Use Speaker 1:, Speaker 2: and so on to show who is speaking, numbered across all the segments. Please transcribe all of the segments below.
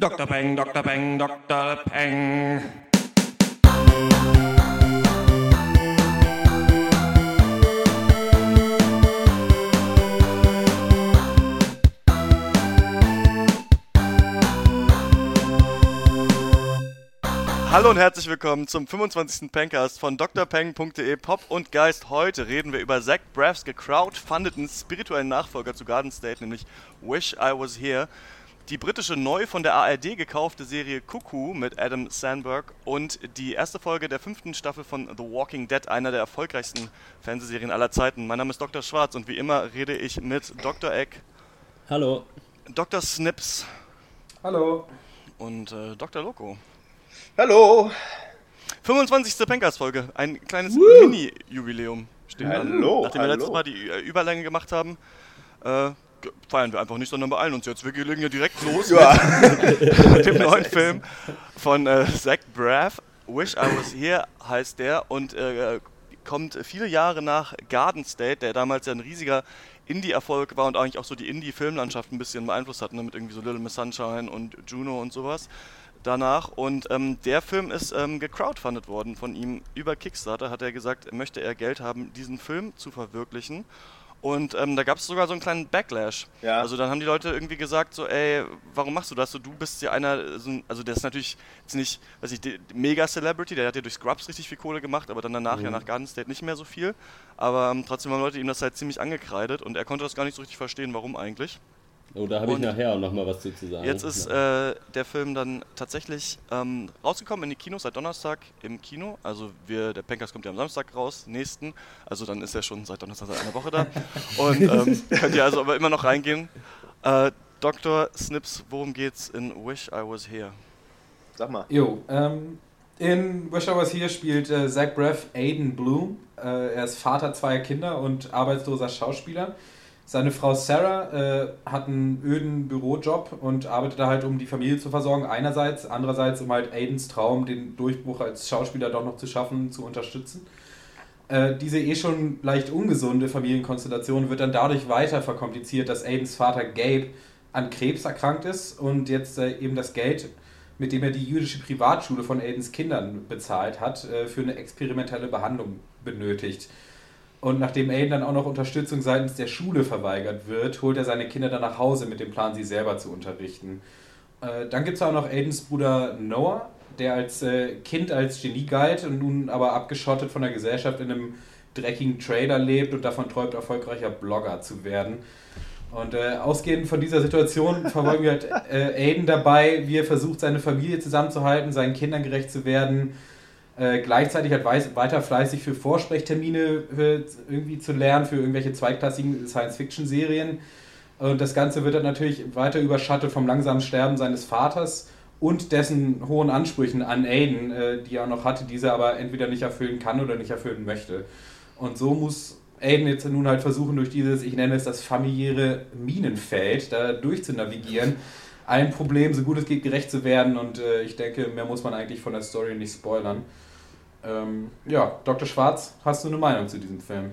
Speaker 1: Dr. Peng, Dr. Peng, Dr. Peng.
Speaker 2: Hallo und herzlich willkommen zum 25. Pencast von drpeng.de Pop und Geist. Heute reden wir über Zach Braffs gecrowdfundeten spirituellen Nachfolger zu Garden State, nämlich Wish I Was Here. Die britische neu von der ARD gekaufte Serie Cuckoo mit Adam Sandberg und die erste Folge der fünften Staffel von The Walking Dead, einer der erfolgreichsten Fernsehserien aller Zeiten. Mein Name ist Dr. Schwarz und wie immer rede ich mit Dr. Eck,
Speaker 3: Hallo.
Speaker 2: Dr. Snips
Speaker 4: Hallo.
Speaker 2: und äh, Dr. Loco.
Speaker 5: Hallo.
Speaker 2: 25. Pencast-Folge, ein kleines. Mini-Jubiläum steht an.
Speaker 5: Hallo,
Speaker 2: Nachdem wir
Speaker 5: hallo.
Speaker 2: letztes Mal die äh, Überlänge gemacht haben, äh, feiern wir einfach nicht, sondern beeilen uns jetzt. Wir legen ja direkt los
Speaker 5: Ja.
Speaker 2: mit dem neuen Film von äh, Zach Braff. Wish I Was Here heißt der und äh, kommt viele Jahre nach Garden State, der damals ja ein riesiger Indie-Erfolg war und eigentlich auch so die Indie-Filmlandschaft ein bisschen beeinflusst hat, ne, mit irgendwie so Little Miss Sunshine und Juno und sowas danach. Und ähm, der Film ist ähm, gecrowdfundet worden von ihm über Kickstarter. Hat er gesagt, möchte er Geld haben, diesen Film zu verwirklichen. Und ähm, da gab es sogar so einen kleinen Backlash.
Speaker 5: Ja.
Speaker 2: Also dann haben die Leute irgendwie gesagt, so, ey, warum machst du das? So, du bist ja einer, so ein, also der ist natürlich jetzt nicht, weiß ich, Mega-Celebrity, der hat ja durch Scrubs richtig viel Kohle gemacht, aber dann danach
Speaker 5: Mhm.
Speaker 2: ja nach Garden State nicht mehr so viel. Aber ähm, trotzdem haben Leute ihm das halt ziemlich angekreidet und er konnte das gar nicht so richtig verstehen, warum eigentlich.
Speaker 3: Oh, da habe ich nachher auch noch mal was zu zu sagen.
Speaker 2: Jetzt ist äh, der Film dann tatsächlich ähm, rausgekommen in die Kinos seit Donnerstag im Kino. Also wir, der Pencast kommt ja am Samstag raus, nächsten. Also dann ist er schon seit Donnerstag seit einer Woche da. Und ähm, könnt ihr also aber immer noch reingehen. Äh, Dr. Snips, worum geht's in Wish I Was Here?
Speaker 5: Sag mal.
Speaker 4: Jo, ähm, in Wish I Was Here spielt äh, Zach Braff Aiden Bloom. Äh, er ist Vater zweier Kinder und arbeitsloser Schauspieler. Seine Frau Sarah äh, hat einen öden Bürojob und arbeitet da halt, um die Familie zu versorgen, einerseits. Andererseits, um halt Aidens Traum, den Durchbruch als Schauspieler doch noch zu schaffen, zu unterstützen. Äh, diese eh schon leicht ungesunde Familienkonstellation wird dann dadurch weiter verkompliziert, dass Aidens Vater Gabe an Krebs erkrankt ist und jetzt äh, eben das Geld, mit dem er die jüdische Privatschule von Aidens Kindern bezahlt hat, äh, für eine experimentelle Behandlung benötigt. Und nachdem Aiden dann auch noch Unterstützung seitens der Schule verweigert wird, holt er seine Kinder dann nach Hause mit dem Plan, sie selber zu unterrichten. Äh, dann gibt es auch noch Aidens Bruder Noah, der als äh, Kind als Genie galt und nun aber abgeschottet von der Gesellschaft in einem dreckigen Trailer lebt und davon träumt, erfolgreicher Blogger zu werden. Und äh, ausgehend von dieser Situation verfolgen wir halt äh, Aiden dabei, wie er versucht, seine Familie zusammenzuhalten, seinen Kindern gerecht zu werden, äh, gleichzeitig halt weiter fleißig für Vorsprechtermine äh, irgendwie zu lernen, für irgendwelche zweitklassigen Science-Fiction-Serien. Und das Ganze wird dann natürlich weiter überschattet vom langsamen Sterben seines Vaters und dessen hohen Ansprüchen an Aiden, äh, die er noch hatte, diese er aber entweder nicht erfüllen kann oder nicht erfüllen möchte. Und so muss Aiden jetzt nun halt versuchen, durch dieses, ich nenne es das familiäre Minenfeld, da durchzunavigieren, allen Problemen so gut es geht gerecht zu werden. Und äh, ich denke, mehr muss man eigentlich von der Story nicht spoilern. Ähm, ja, Dr. Schwarz, hast du eine Meinung zu diesem Film?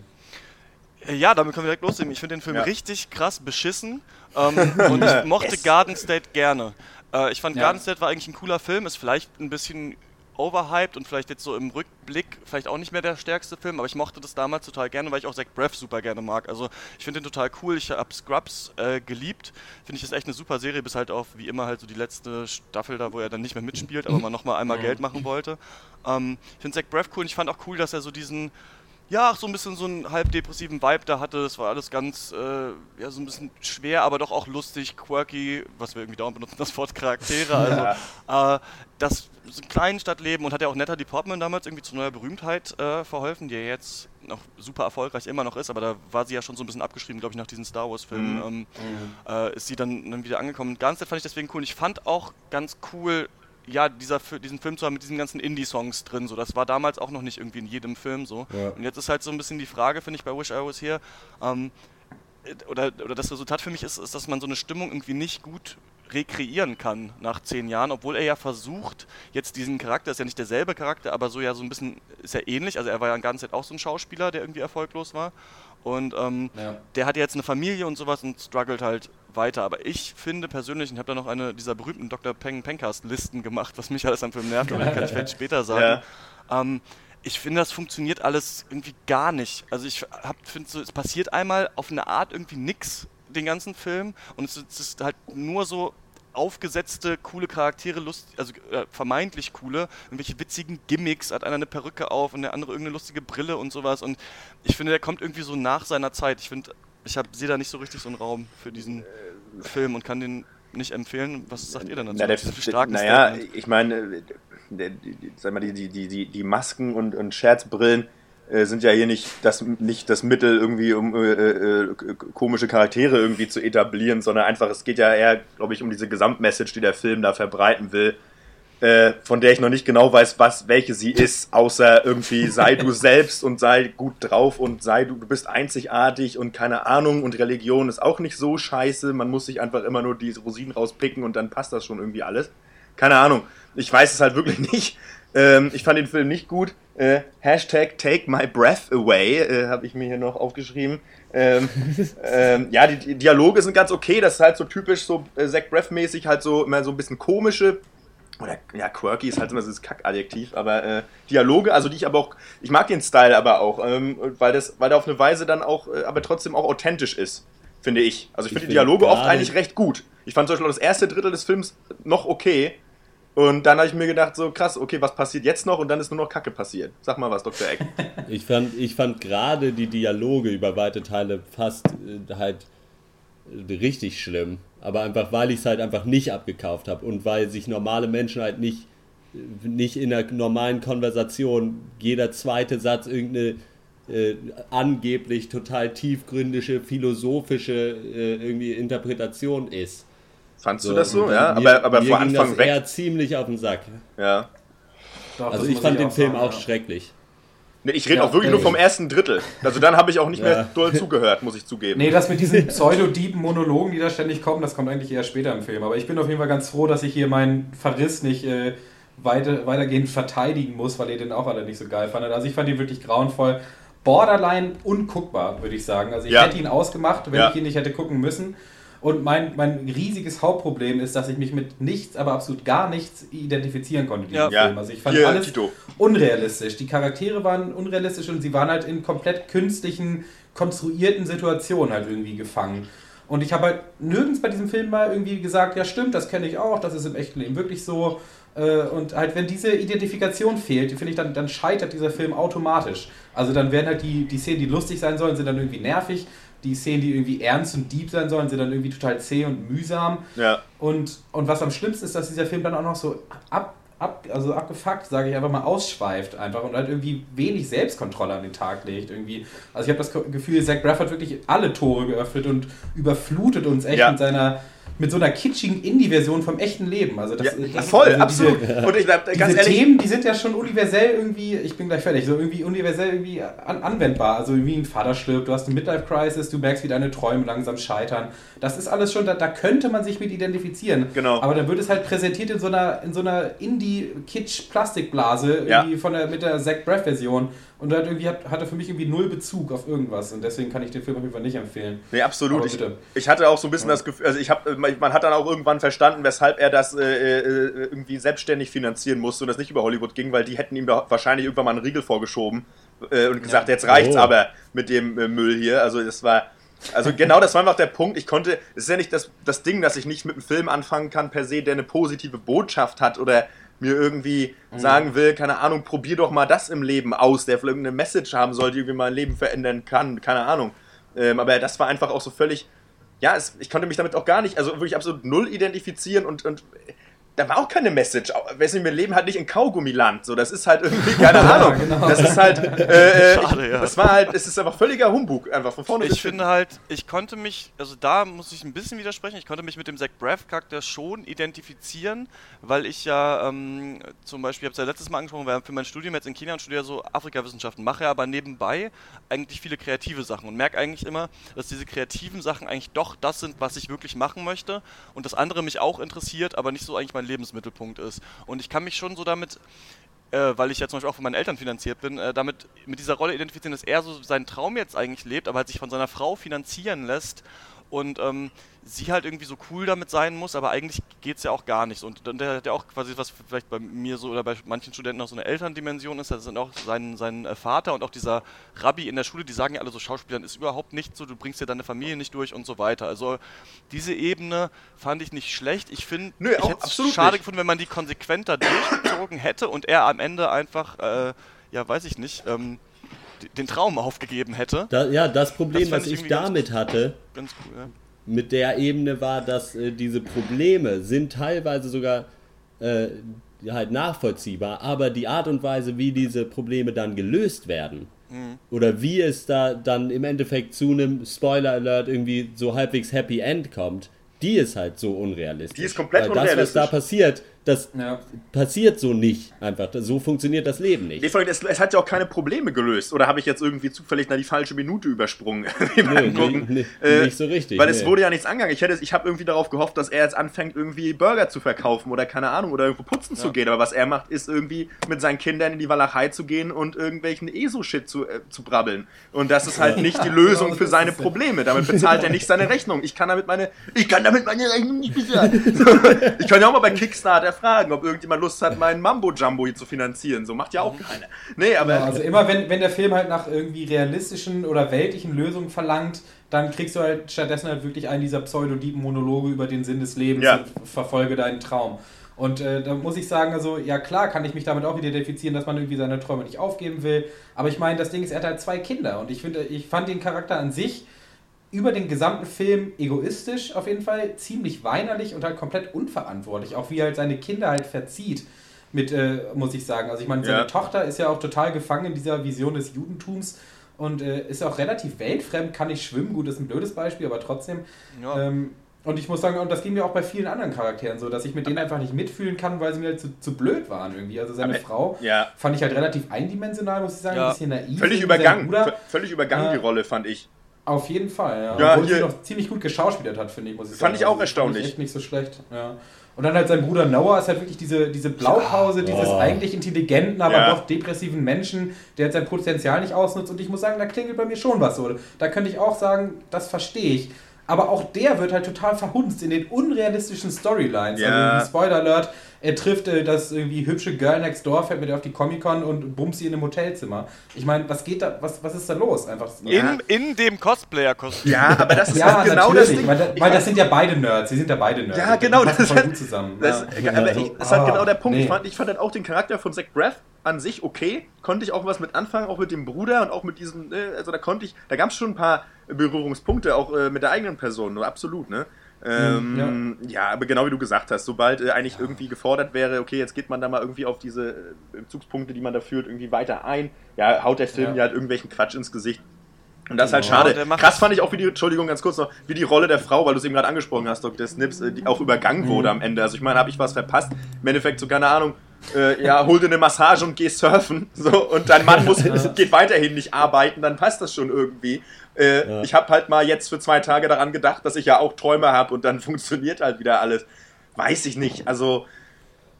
Speaker 2: Äh, Ja, damit können wir direkt loslegen. Ich finde den Film
Speaker 5: Ja.
Speaker 2: richtig krass beschissen ähm, und ich mochte Garden State gerne. Äh, ich fand
Speaker 4: Ja.
Speaker 2: Garden State war eigentlich ein cooler Film, ist vielleicht ein bisschen overhyped und vielleicht jetzt so im Rückblick vielleicht auch nicht mehr der stärkste Film, aber ich mochte das damals total gerne, weil ich auch Zach Braff super gerne mag. Also ich finde den total cool. Ich habe Scrubs äh, geliebt. Finde ich das echt eine super Serie, bis halt auf wie immer halt so die letzte Staffel da, wo er dann nicht mehr mitspielt, aber man nochmal einmal Geld machen wollte. Ähm, ich finde Zach Braff cool und ich fand auch cool, dass er so diesen ja, auch so ein bisschen so einen halb depressiven Vibe da hatte. Das war alles ganz, äh, ja, so ein bisschen schwer, aber doch auch lustig, quirky, was wir irgendwie dauernd benutzen, das Wort Charaktere. Also, äh, das so ein kleinen Stadtleben und hat ja auch Natalie Portman damals irgendwie zu neuer Berühmtheit äh, verholfen, die ja jetzt noch super erfolgreich immer noch ist, aber da war sie ja schon so ein bisschen abgeschrieben, glaube ich, nach diesen Star Wars-Filmen. Ähm, äh, ist sie dann, dann wieder angekommen. Ganz fand ich deswegen cool. Und ich fand auch ganz cool, ja, dieser, diesen Film zu haben mit diesen ganzen Indie-Songs drin. So, das war damals auch noch nicht irgendwie in jedem Film so.
Speaker 3: Ja.
Speaker 2: Und jetzt ist halt so ein bisschen die Frage, finde ich, bei Wish I Was Here, ähm, äh, oder, oder das Resultat für mich ist, ist, dass man so eine Stimmung irgendwie nicht gut rekreieren kann nach zehn Jahren, obwohl er ja versucht, jetzt diesen Charakter, ist ja nicht derselbe Charakter, aber so ja so ein bisschen, ist ja ähnlich, also er war ja die ganze Zeit auch so ein Schauspieler, der irgendwie erfolglos war und ähm,
Speaker 4: Ja.
Speaker 2: der hat jetzt eine Familie und sowas und struggelt halt weiter. Aber ich finde persönlich, ich habe da noch eine dieser berühmten Dr. Peng Pencast-Listen gemacht, was mich alles am Film nervt, aber kann ich vielleicht später sagen. Ja. Ähm, ich finde, das funktioniert alles irgendwie gar nicht. Also ich finde so, es passiert einmal auf eine Art irgendwie nix den ganzen Film und es, es ist halt nur so aufgesetzte, coole Charaktere, lust, also äh, vermeintlich coole, irgendwelche witzigen Gimmicks, hat einer eine Perücke auf und der andere irgendeine lustige Brille und sowas. Und ich finde, der kommt irgendwie so nach seiner Zeit. Ich finde, ich sehe da nicht so richtig so einen Raum für diesen Film und kann den nicht empfehlen. Was sagt ihr denn dazu?
Speaker 5: Na, der, naja, ich meine, die, die, sag mal, die, die, die, die Masken und, und Scherzbrillen äh, sind ja hier nicht das, nicht das Mittel, irgendwie um äh, äh, komische Charaktere irgendwie zu etablieren, sondern einfach, es geht ja eher, glaube ich, um diese Gesamtmessage, die der Film da verbreiten will, äh, von der ich noch nicht genau weiß, was, welche sie ist, außer irgendwie sei du selbst und sei gut drauf und sei du, du bist einzigartig und keine Ahnung und Religion ist auch nicht so scheiße, man muss sich einfach immer nur diese Rosinen rauspicken und dann passt das schon irgendwie alles. Keine Ahnung, ich weiß es halt wirklich nicht. Ähm, ich fand den Film nicht gut. Äh, Hashtag Take My Breath Away äh, habe ich mir hier noch aufgeschrieben. Ähm, ähm, ja, die, die, Dialoge sind ganz okay. Das ist halt so typisch so äh, Zach Breath-mäßig, halt so immer so ein bisschen komische. Oder ja, quirky ist halt immer so das Kackadjektiv, aber äh, Dialoge, also die ich aber auch, ich mag den Style aber auch, ähm, weil das, weil der auf eine Weise dann auch, äh, aber trotzdem auch authentisch ist, finde ich. Also ich, ich finde die Dialoge oft eigentlich recht gut. Ich fand zum Beispiel auch das erste Drittel des Films noch okay, und dann habe ich mir gedacht, so krass, okay, was passiert jetzt noch? Und dann ist nur noch Kacke passiert. Sag mal was, Dr. Eck.
Speaker 3: ich fand, ich fand gerade die Dialoge über weite Teile fast äh, halt richtig schlimm. Aber einfach, weil ich es halt einfach nicht abgekauft habe und weil sich normale Menschen halt nicht, äh, nicht in einer normalen Konversation jeder zweite Satz irgendeine äh, angeblich total tiefgründige, philosophische äh, irgendwie Interpretation ist.
Speaker 5: Fandst so, du das so? Ja, mir, aber, aber
Speaker 3: mir vor Anfang ging das weg. eher ziemlich auf den Sack.
Speaker 5: Ja.
Speaker 3: Doch, also ich fand den auch Film sagen, auch ja. schrecklich.
Speaker 5: Nee, ich rede ja, auch wirklich nur vom ersten Drittel. Also dann habe ich auch nicht ja. mehr doll zugehört, muss ich zugeben.
Speaker 4: Nee, das mit diesen pseudo-diepen Monologen, die da ständig kommen, das kommt eigentlich eher später im Film. Aber ich bin auf jeden Fall ganz froh, dass ich hier meinen Verriss nicht äh, weiter, weitergehend verteidigen muss, weil ihr den auch alle nicht so geil fandet. Also ich fand ihn wirklich grauenvoll. Borderline unguckbar, würde ich sagen. Also ich ja. hätte ihn ausgemacht, wenn ich ihn nicht hätte gucken müssen. Und mein, mein riesiges Hauptproblem ist, dass ich mich mit nichts, aber absolut gar nichts identifizieren konnte,
Speaker 5: diesen ja.
Speaker 4: Film. Also ich fand Hier, alles Tito. unrealistisch. Die Charaktere waren unrealistisch und sie waren halt in komplett künstlichen, konstruierten Situationen halt irgendwie gefangen. Und ich habe halt nirgends bei diesem Film mal irgendwie gesagt, ja stimmt, das kenne ich auch, das ist im echten Leben wirklich so. Äh, und halt, wenn diese Identifikation fehlt, finde ich, dann, dann scheitert dieser Film automatisch. Also dann werden halt die, die Szenen, die lustig sein sollen, sind dann irgendwie nervig die Szenen, die irgendwie ernst und deep sein sollen, sind dann irgendwie total zäh und mühsam.
Speaker 5: Ja.
Speaker 4: Und, und was am schlimmsten ist, dass dieser Film dann auch noch so ab, ab, also abgefuckt, sage ich einfach mal, ausschweift einfach und halt irgendwie wenig Selbstkontrolle an den Tag legt. Irgendwie. Also ich habe das Gefühl, Zach Braff hat wirklich alle Tore geöffnet und überflutet uns echt ja. mit seiner mit so einer kitschigen Indie-Version vom echten Leben. Also das,
Speaker 5: ja,
Speaker 4: das
Speaker 5: voll, also absolut. Diese,
Speaker 4: und ich glaube, ganz diese ehrlich, Themen, die sind ja schon universell irgendwie, ich bin gleich fertig, so irgendwie universell irgendwie an, anwendbar. Also wie ein Vater stirbt, du hast eine Midlife-Crisis, du merkst, wie deine Träume langsam scheitern. Das ist alles schon, da, da könnte man sich mit identifizieren.
Speaker 5: Genau.
Speaker 4: Aber dann wird es halt präsentiert in so einer, in so einer Indie-Kitsch-Plastikblase, irgendwie ja. von der, mit der Zach Braff-Version. Und hat irgendwie hat, hatte für mich irgendwie null Bezug auf irgendwas. Und deswegen kann ich den Film auf jeden Fall nicht empfehlen.
Speaker 5: Nee, absolut. Ich, ich, hatte auch so ein bisschen ja. das Gefühl, also ich habe, man hat dann auch irgendwann verstanden, weshalb er das äh, äh, irgendwie selbstständig finanzieren musste und das nicht über Hollywood ging, weil die hätten ihm da wahrscheinlich irgendwann mal einen Riegel vorgeschoben äh, und gesagt, ja. jetzt reicht's oh. aber mit dem äh, Müll hier. Also das war. Also genau das war einfach der Punkt. Ich konnte, es ist ja nicht das, das Ding, dass ich nicht mit einem Film anfangen kann per se, der eine positive Botschaft hat oder mir irgendwie mhm. sagen will, keine Ahnung, probier doch mal das im Leben aus, der vielleicht irgendeine Message haben soll, die irgendwie mein Leben verändern kann, keine Ahnung. Ähm, aber das war einfach auch so völlig, ja, es, ich konnte mich damit auch gar nicht, also wirklich absolut null identifizieren und, und da war auch keine Message. Weißt wir leben halt nicht in Kaugummiland. So, das ist halt irgendwie, keine Ahnung. Ja, genau. Das ist halt, äh, äh Schade, ja. das war halt, es ist einfach völliger Humbug, einfach von vorne
Speaker 2: Ich finde halt, ich konnte mich, also da muss ich ein bisschen widersprechen, ich konnte mich mit dem Zach Braff-Charakter schon identifizieren, weil ich ja ähm, zum Beispiel, ich habe es ja letztes Mal angesprochen, weil für mein Studium jetzt in China und studiere so Afrikawissenschaften, mache aber nebenbei eigentlich viele kreative Sachen und merke eigentlich immer, dass diese kreativen Sachen eigentlich doch das sind, was ich wirklich machen möchte und das andere mich auch interessiert, aber nicht so eigentlich mein Lebensmittelpunkt ist. Und ich kann mich schon so damit, äh, weil ich ja zum Beispiel auch von meinen Eltern finanziert bin, äh, damit mit dieser Rolle identifizieren, dass er so seinen Traum jetzt eigentlich lebt, aber halt sich von seiner Frau finanzieren lässt und ähm, sie halt irgendwie so cool damit sein muss, aber eigentlich geht es ja auch gar nicht. Und dann der, der auch quasi, was vielleicht bei mir so oder bei manchen Studenten auch so eine Elterndimension ist, das sind auch sein, sein äh, Vater und auch dieser Rabbi in der Schule, die sagen ja alle so, Schauspielern ist überhaupt nicht so, du bringst dir deine Familie nicht durch und so weiter. Also diese Ebene fand ich nicht schlecht. Ich finde, ich hätte es schade nicht. gefunden, wenn man die konsequenter durchgezogen hätte und er am Ende einfach, äh, ja, weiß ich nicht, ähm, den Traum aufgegeben hätte.
Speaker 3: Da, ja, das Problem, das was ich, ich damit ganz, hatte, ganz cool, ja mit der Ebene war, dass äh, diese Probleme sind teilweise sogar äh, halt nachvollziehbar, aber die Art und Weise, wie diese Probleme dann gelöst werden, mhm. oder wie es da dann im Endeffekt zu einem Spoiler Alert irgendwie so halbwegs Happy End kommt, die ist halt so unrealistisch.
Speaker 5: Die ist komplett
Speaker 3: Weil
Speaker 5: unrealistisch.
Speaker 3: Das, was da passiert, das ja. passiert so nicht einfach. So funktioniert das Leben nicht.
Speaker 5: Nee, es, es, hat ja auch keine Probleme gelöst. Oder habe ich jetzt irgendwie zufällig die falsche Minute übersprungen?
Speaker 3: nee, nee, nee, äh, nicht so richtig.
Speaker 5: Weil es wurde ja nichts angegangen. Ich, ich habe irgendwie darauf gehofft, dass er jetzt anfängt, irgendwie Burger zu verkaufen oder keine Ahnung, oder irgendwo putzen ja. zu gehen. Aber was er macht, ist irgendwie mit seinen Kindern in die Walachei zu gehen und irgendwelchen ESO-Shit zu, äh, zu brabbeln. Und das ist halt nicht die Lösung für seine Probleme. Damit bezahlt er nicht seine Rechnung. Ich kann damit meine, ich kann damit meine Rechnung nicht bezahlen. ich kann ja auch mal bei Kickstarter fragen, ob irgendjemand Lust hat, meinen Mambo Jumbo hier zu finanzieren. So macht ja auch keiner.
Speaker 4: Nee, aber. Ja, also immer wenn, wenn der Film halt nach irgendwie realistischen oder weltlichen Lösungen verlangt, dann kriegst du halt stattdessen halt wirklich einen dieser pseudodiepen Monologe über den Sinn des Lebens ja. und verfolge deinen Traum. Und äh, da muss ich sagen, also ja klar kann ich mich damit auch wieder identifizieren, dass man irgendwie seine Träume nicht aufgeben will. Aber ich meine, das Ding ist, er hat halt zwei Kinder und ich finde, ich fand den Charakter an sich über den gesamten Film egoistisch auf jeden Fall, ziemlich weinerlich und halt komplett unverantwortlich. Auch wie er halt seine Kinder halt verzieht, mit, äh, muss ich sagen. Also ich meine, seine ja. Tochter ist ja auch total gefangen in dieser Vision des Judentums und äh, ist auch relativ weltfremd, kann nicht schwimmen. Gut, ist ein blödes Beispiel, aber trotzdem. Ja. Ähm, und ich muss sagen, und das ging mir auch bei vielen anderen Charakteren so, dass ich mit denen einfach nicht mitfühlen kann, weil sie mir halt zu, zu blöd waren irgendwie. Also seine aber, Frau
Speaker 5: ja.
Speaker 4: fand ich halt relativ eindimensional, muss ich sagen,
Speaker 5: ein bisschen naiv. Völlig übergangen, völlig übergangen die Rolle, fand ich.
Speaker 4: Auf jeden Fall, ja.
Speaker 5: ja Obwohl
Speaker 4: sie noch ziemlich gut geschauspielert hat, finde ich, muss ich
Speaker 5: fand sagen. Fand ich auch also, erstaunlich.
Speaker 4: echt nicht so schlecht, ja. Und dann halt sein Bruder Noah ist halt wirklich diese, diese Blaupause ja. dieses eigentlich intelligenten, aber ja. doch depressiven Menschen, der jetzt sein Potenzial nicht ausnutzt. Und ich muss sagen, da klingelt bei mir schon was so. Da könnte ich auch sagen, das verstehe ich. Aber auch der wird halt total verhunzt in den unrealistischen Storylines. Ja. Also, Spoiler Alert, er trifft äh, das irgendwie hübsche Girl next door, fährt mit ihr auf die Comic-Con und bumst sie in einem Hotelzimmer. Ich meine, was geht da, was, was ist da los? Einfach
Speaker 2: in, in dem Cosplayer-Kostüm.
Speaker 5: Ja, aber das ist
Speaker 4: ja, genau das Ding. Weil, weil das sind ja beide Nerds, sie sind ja beide Nerds.
Speaker 5: Ja, genau, das ist
Speaker 4: halt, gut zusammen.
Speaker 5: Das, ja. aber ich, das ist halt genau der Punkt. Nee. Ich, fand, ich fand halt auch den Charakter von Zach Braff an sich okay, konnte ich auch was mit anfangen, auch mit dem Bruder und auch mit diesem, ne, also da konnte ich, da gab es schon ein paar Berührungspunkte, auch äh, mit der eigenen Person, absolut, ne? Ähm, ja. ja. aber genau wie du gesagt hast, sobald äh, eigentlich irgendwie gefordert wäre, okay, jetzt geht man da mal irgendwie auf diese äh, Bezugspunkte, die man da führt, irgendwie weiter ein, ja, haut der Film ja, ja halt irgendwelchen Quatsch ins Gesicht. Und das ist halt schade. Krass fand ich auch, wie die, Entschuldigung, ganz kurz noch, wie die Rolle der Frau, weil du es eben gerade angesprochen hast, Dr. Snips, äh, die auch übergangen mhm. wurde am Ende. Also ich meine, habe ich was verpasst? Im Endeffekt so, keine Ahnung, äh, ja, hol dir eine Massage und geh surfen. So, und dein Mann muss, geht weiterhin nicht arbeiten, dann passt das schon irgendwie. Äh, ja. Ich habe halt mal jetzt für zwei Tage daran gedacht, dass ich ja auch Träume habe und dann funktioniert halt wieder alles. Weiß ich nicht. Also,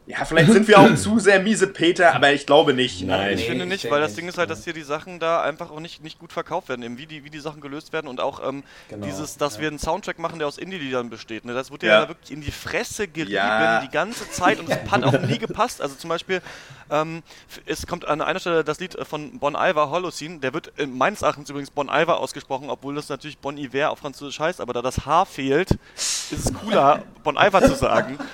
Speaker 5: ja, vielleicht sind wir auch zu sehr miese Peter, aber ich glaube nicht.
Speaker 2: Nein, ich nee, finde nicht, weil das Ding ist halt, dass hier die Sachen da einfach auch nicht, nicht gut verkauft werden, eben wie die, wie die Sachen gelöst werden und auch ähm, genau, dieses, dass ja. wir einen Soundtrack machen, der aus Indie-Liedern besteht. Ne? Das wird ja. ja wirklich in die Fresse gerieben ja. die ganze Zeit und es hat auch nie gepasst. Also zum Beispiel, ähm, es kommt an einer Stelle das Lied von Bon Iver, Holocene, der wird meines Erachtens übrigens Bon Iver ausgesprochen, obwohl das natürlich Bon Iver auf Französisch heißt, aber da das H fehlt, ist es cooler, Bon Iver zu sagen.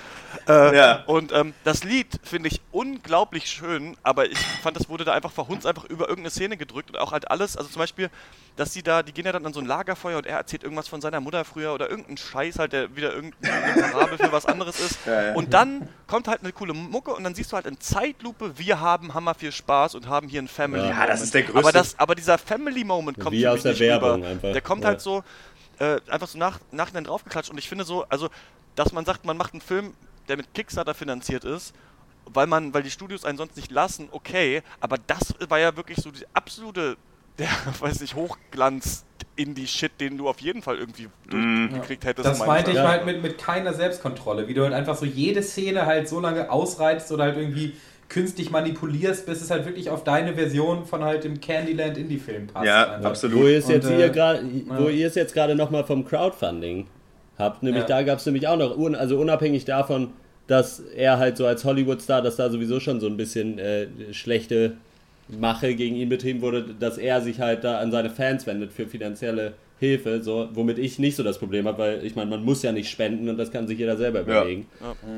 Speaker 2: Äh, ja. Und ähm, das Lied finde ich unglaublich schön, aber ich fand, das wurde da einfach verhunzt, einfach über irgendeine Szene gedrückt und auch halt alles, also zum Beispiel, dass die da, die gehen ja dann an so ein Lagerfeuer und er erzählt irgendwas von seiner Mutter früher oder irgendeinen Scheiß halt, der wieder irgendein Parabel für was anderes ist. Ja, ja. Und dann kommt halt eine coole Mucke und dann siehst du halt in Zeitlupe, wir haben Hammer viel Spaß und haben hier ein Family
Speaker 5: Moment. Ja, das ist der größte.
Speaker 2: Aber, das, aber dieser Family Moment kommt
Speaker 3: Wie aus der Werbung rüber. einfach.
Speaker 2: Der kommt halt so, äh, einfach so nach, nachhinein draufgeklatscht und ich finde so, also, dass man sagt, man macht einen Film, der mit Kickstarter finanziert ist, weil man, weil die Studios einen sonst nicht lassen, okay, aber das war ja wirklich so die absolute, der, weiß nicht, Hochglanz Indie-Shit, den du auf jeden Fall irgendwie
Speaker 4: mhm. durchgekriegt hättest. Das meinte ich halt mit, mit keiner Selbstkontrolle, wie du halt einfach so jede Szene halt so lange ausreizt oder halt irgendwie künstlich manipulierst, bis es halt wirklich auf deine Version von halt dem Candyland Indie-Film passt.
Speaker 5: Ja,
Speaker 4: einfach.
Speaker 5: absolut.
Speaker 3: Wo ihr es jetzt,
Speaker 4: äh, ja.
Speaker 3: ihr es jetzt gerade nochmal vom Crowdfunding habt, nämlich
Speaker 4: Ja.
Speaker 3: da gab es nämlich auch noch, also unabhängig davon, dass er halt so als Hollywood-Star, dass da sowieso schon so ein bisschen äh, schlechte Mache gegen ihn betrieben wurde, dass er sich halt da an seine Fans wendet für finanzielle Hilfe, so, womit ich nicht so das Problem habe, weil ich meine, man muss ja nicht spenden und das kann sich jeder selber überlegen.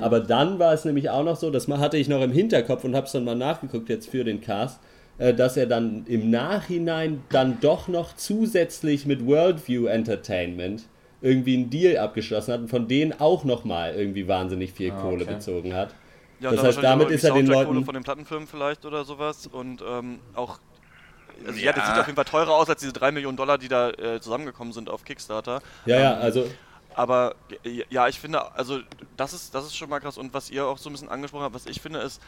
Speaker 3: Aber dann war es nämlich auch noch so, das hatte ich noch im Hinterkopf und habe es dann mal nachgeguckt jetzt für den Cast, äh, dass er dann im Nachhinein dann doch noch zusätzlich mit Worldview Entertainment irgendwie einen Deal abgeschlossen hat und von denen auch nochmal irgendwie wahnsinnig viel
Speaker 4: Ah,
Speaker 3: Kohle
Speaker 4: okay.
Speaker 3: bezogen hat.
Speaker 2: Ja,
Speaker 3: Das heißt, damit ist er den Leuten-
Speaker 2: von den Plattenfirmen vielleicht oder sowas und ähm, auch also ja.
Speaker 5: Ja.
Speaker 2: das sieht auf jeden Fall teurer aus als diese 3 Millionen Dollar, die da äh, zusammengekommen sind auf Kickstarter.
Speaker 3: Ja, ja,
Speaker 2: Ähm,
Speaker 3: also
Speaker 2: Aber ja, ich finde, also das ist, das ist schon mal krass. Und was ihr auch so ein bisschen angesprochen habt, was ich finde, ist,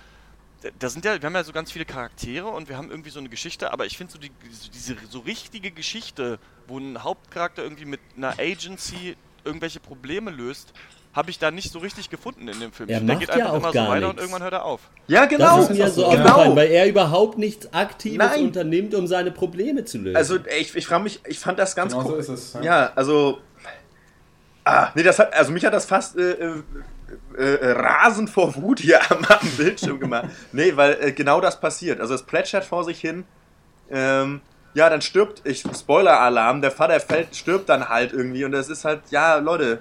Speaker 2: da sind ja, wir haben ja so ganz viele Charaktere und wir haben irgendwie so eine Geschichte, aber ich finde so die, so diese so richtige Geschichte, wo ein Hauptcharakter irgendwie mit einer Agency irgendwelche Probleme löst, habe ich da nicht so richtig gefunden in dem Film.
Speaker 3: Er
Speaker 2: Ich finde,
Speaker 3: macht
Speaker 2: der geht
Speaker 3: ja
Speaker 2: einfach
Speaker 3: auch
Speaker 2: immer
Speaker 3: gar
Speaker 2: so weiter und
Speaker 3: nichts.
Speaker 2: irgendwann hört er auf.
Speaker 5: Ja, genau.
Speaker 3: das ist mir so
Speaker 4: so.
Speaker 3: aufgefallen,
Speaker 5: genau.
Speaker 3: weil er überhaupt nichts Aktives
Speaker 5: Nein.
Speaker 3: unternimmt, um seine Probleme zu lösen.
Speaker 5: Also ich, ich frage mich, ich fand das ganz
Speaker 4: Genau so
Speaker 5: cool.
Speaker 4: ist es. Ja.
Speaker 5: Ja, also. Ah, nee, das hat, also mich hat das fast äh, äh, äh, rasend vor Wut hier am, am Bildschirm gemacht. Nee, weil äh, genau das passiert. Also es plätschert vor sich hin. Ähm, ja, dann stirbt, ich, Spoiler-Alarm, der Vater fällt, stirbt dann halt irgendwie und das ist halt, ja, Leute,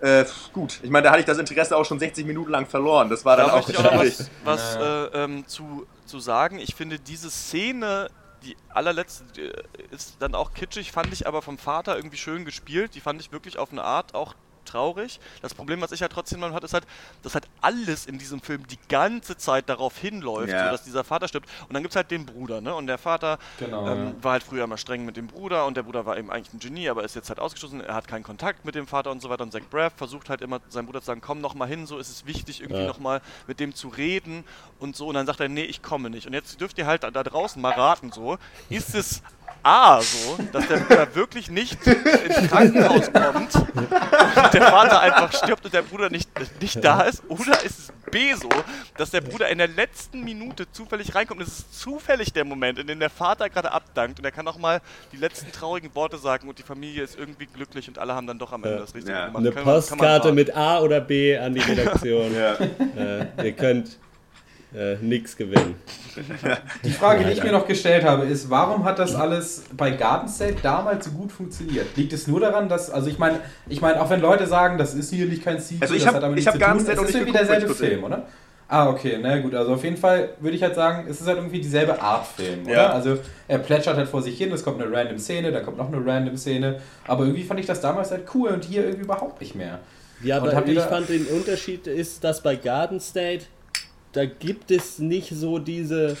Speaker 5: äh, gut. Ich meine, da hatte ich das Interesse auch schon 60 Minuten lang verloren. Das war dann
Speaker 2: Da
Speaker 5: auch
Speaker 2: möchte ich auch noch was, was äh, ähm, zu, zu sagen. Ich finde diese Szene, die allerletzte, äh, ist dann auch kitschig, fand ich aber vom Vater irgendwie schön gespielt. Die fand ich wirklich auf eine Art auch traurig. Das Problem, was ich ja trotzdem noch hatte, ist halt, dass halt alles in diesem Film die ganze Zeit darauf hinläuft,
Speaker 5: Ja.
Speaker 2: so dass dieser Vater stirbt. Und dann gibt es halt den Bruder, ne? Und der Vater
Speaker 4: Genau,
Speaker 2: ähm,
Speaker 4: ja.
Speaker 2: war halt früher immer streng mit dem Bruder und der Bruder war eben eigentlich ein Genie, aber ist jetzt halt ausgestoßen. Er hat keinen Kontakt mit dem Vater und so weiter. Und Zach Braff versucht halt immer seinem Bruder zu sagen, komm noch mal hin, so ist es wichtig, irgendwie
Speaker 3: Ja.
Speaker 2: noch mal mit dem zu reden und so. Und dann sagt er, nee, ich komme nicht. Und jetzt dürft ihr halt da, da draußen mal raten, so, ist es A, so, dass der Bruder wirklich nicht ins Krankenhaus kommt und der Vater einfach stirbt und der Bruder nicht, nicht da ist? Oder ist es B so, dass der Bruder in der letzten Minute zufällig reinkommt und es ist zufällig der Moment, in dem der Vater gerade abdankt und er kann auch mal die letzten traurigen Worte sagen und die Familie ist irgendwie glücklich und alle haben dann doch am Ende das Richtige
Speaker 5: Ja.
Speaker 2: gemacht.
Speaker 3: Eine
Speaker 2: Kann man- kann man
Speaker 3: Postkarte mit A oder B an die Redaktion.
Speaker 5: Ja.
Speaker 3: äh, ihr könnt äh, nix gewinnen.
Speaker 4: Die Frage, die ich mir noch gestellt habe, ist, warum hat das alles bei Garden State damals so gut funktioniert? Liegt es nur daran, dass, also ich meine, ich meine, auch wenn Leute sagen, das ist sicherlich kein Sequel,
Speaker 5: Also ich
Speaker 4: das
Speaker 5: hab-
Speaker 4: hat nichts zu
Speaker 5: Garden
Speaker 4: tun,
Speaker 5: State
Speaker 4: es
Speaker 5: noch
Speaker 4: ist irgendwie derselbe Film, oder? Ah, okay, na gut, also auf jeden Fall würde ich halt sagen, es ist halt irgendwie dieselbe Art Film, oder?
Speaker 5: Ja.
Speaker 4: Also er plätschert halt vor sich hin, es kommt eine random Szene, dann kommt noch eine random Szene, aber irgendwie fand ich das damals halt cool und hier irgendwie überhaupt nicht mehr.
Speaker 3: Ja,
Speaker 4: Und
Speaker 3: aber ich
Speaker 4: da-
Speaker 3: fand den Unterschied ist, dass bei Garden State, da gibt es nicht so diese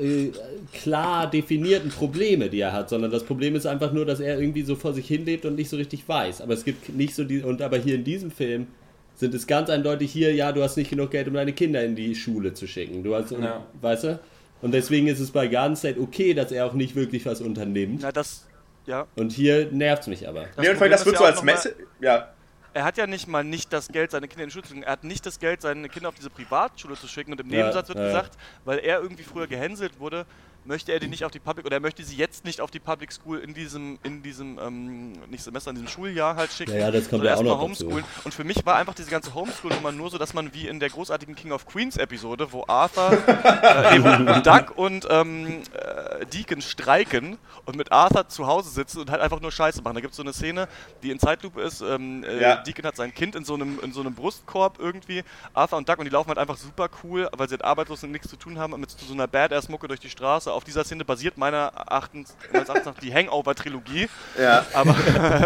Speaker 3: äh, klar definierten Probleme, die er hat, sondern das Problem ist einfach nur, dass er irgendwie so vor sich hin lebt und nicht so richtig weiß. Aber es gibt nicht so die, und aber hier in diesem Film sind es ganz eindeutig hier, ja, du hast nicht genug Geld, um deine Kinder in die Schule zu schicken. Du hast,
Speaker 4: Ja.
Speaker 3: weißt du? Und deswegen ist es bei Garden State okay, dass er auch nicht wirklich was unternimmt.
Speaker 2: Na, das, ja.
Speaker 3: Und hier nervt es mich aber.
Speaker 2: Das
Speaker 5: nee, und vor allem, das wird
Speaker 2: ja
Speaker 5: so als Messe. Ja.
Speaker 2: Er hat ja nicht mal nicht das Geld, seine Kinder in die Schule zu schicken. Er hat nicht das Geld, seine Kinder auf diese Privatschule zu schicken. Und im
Speaker 3: Ja,
Speaker 2: Nebensatz wird
Speaker 3: ja,
Speaker 2: gesagt, weil er irgendwie früher gehänselt wurde, möchte er die nicht auf die Public oder er möchte sie jetzt nicht auf die Public School in diesem, in diesem, ähm, nicht Semester, in diesem Schuljahr halt schicken.
Speaker 3: Ja, ja, das kommt
Speaker 2: sondern
Speaker 3: ja auch
Speaker 2: erstmal
Speaker 3: noch dazu.
Speaker 2: homeschoolen. Und für mich war einfach diese ganze Homeschool-Nummer nur so, dass man wie in der großartigen King of Queens Episode, wo Arthur, äh, eben Duck und ähm, äh, Deacon streiken und mit Arthur zu Hause sitzen und halt einfach nur Scheiße machen. Da gibt es so eine Szene, die in Zeitlupe ist. Ähm, äh,
Speaker 5: Ja.
Speaker 2: Deacon hat sein Kind in so einem, in so einem Brustkorb irgendwie. Arthur und Duck und die laufen halt einfach super cool, weil sie halt arbeitslos und nichts zu tun haben mit so einer Badass-Mucke durch die Straße. Auf dieser Szene basiert meiner Erachtens, meines Erachtens nach die Hangover-Trilogie.
Speaker 5: Ja.
Speaker 2: Aber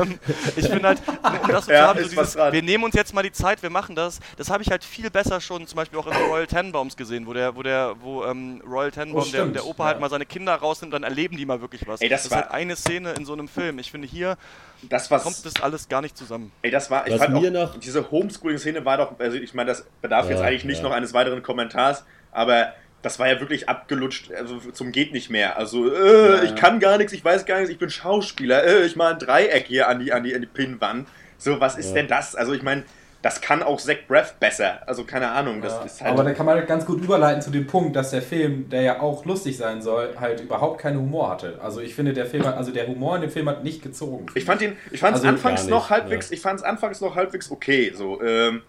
Speaker 2: ähm, ich finde halt, um das so
Speaker 5: Ja,
Speaker 2: zu haben, so
Speaker 5: ist
Speaker 2: dieses, wir nehmen uns jetzt mal die Zeit, wir machen das, das habe ich halt viel besser schon zum Beispiel auch in Royal Tenenbaums gesehen, wo der, wo der, wo ähm, Royal Tenenbaum,
Speaker 4: Oh,
Speaker 2: der, der Opa halt
Speaker 4: ja.
Speaker 2: mal seine Kinder rausnimmt, dann erleben die mal wirklich was.
Speaker 5: Ey, das
Speaker 2: ist
Speaker 5: war-
Speaker 2: halt eine Szene in so einem Film. Ich finde, hier
Speaker 5: Das was.
Speaker 2: kommt das alles gar nicht zusammen.
Speaker 5: Ey, das war, ich
Speaker 3: Was
Speaker 5: fand auch,
Speaker 3: mir noch-
Speaker 5: diese Homeschooling-Szene war doch, also ich meine, das bedarf
Speaker 3: Ja,
Speaker 5: jetzt eigentlich nicht
Speaker 3: ja.
Speaker 5: noch eines weiteren Kommentars, aber das war ja wirklich abgelutscht, also zum geht nicht mehr. Also, äh,
Speaker 4: Ja,
Speaker 5: ich kann gar nichts, ich weiß gar nichts, ich bin Schauspieler, äh, ich mal ein Dreieck hier an die, an die, an die Pinnwand. So, was ist
Speaker 3: Ja.
Speaker 5: denn das? Also, ich meine, das kann auch Zach Braff besser. Also keine Ahnung, das
Speaker 4: Ja,
Speaker 5: ist halt.
Speaker 4: aber da kann man halt ganz gut überleiten zu dem Punkt, dass der Film, der ja auch lustig sein soll, halt überhaupt keinen Humor hatte. Also ich finde, der Film hat, also der Humor in dem Film hat nicht gezogen.
Speaker 5: ich fand ihn, ich fand es
Speaker 4: Also
Speaker 5: anfangs noch halbwegs,
Speaker 3: ja.
Speaker 5: ich fand es anfangs noch halbwegs okay. So, ähm,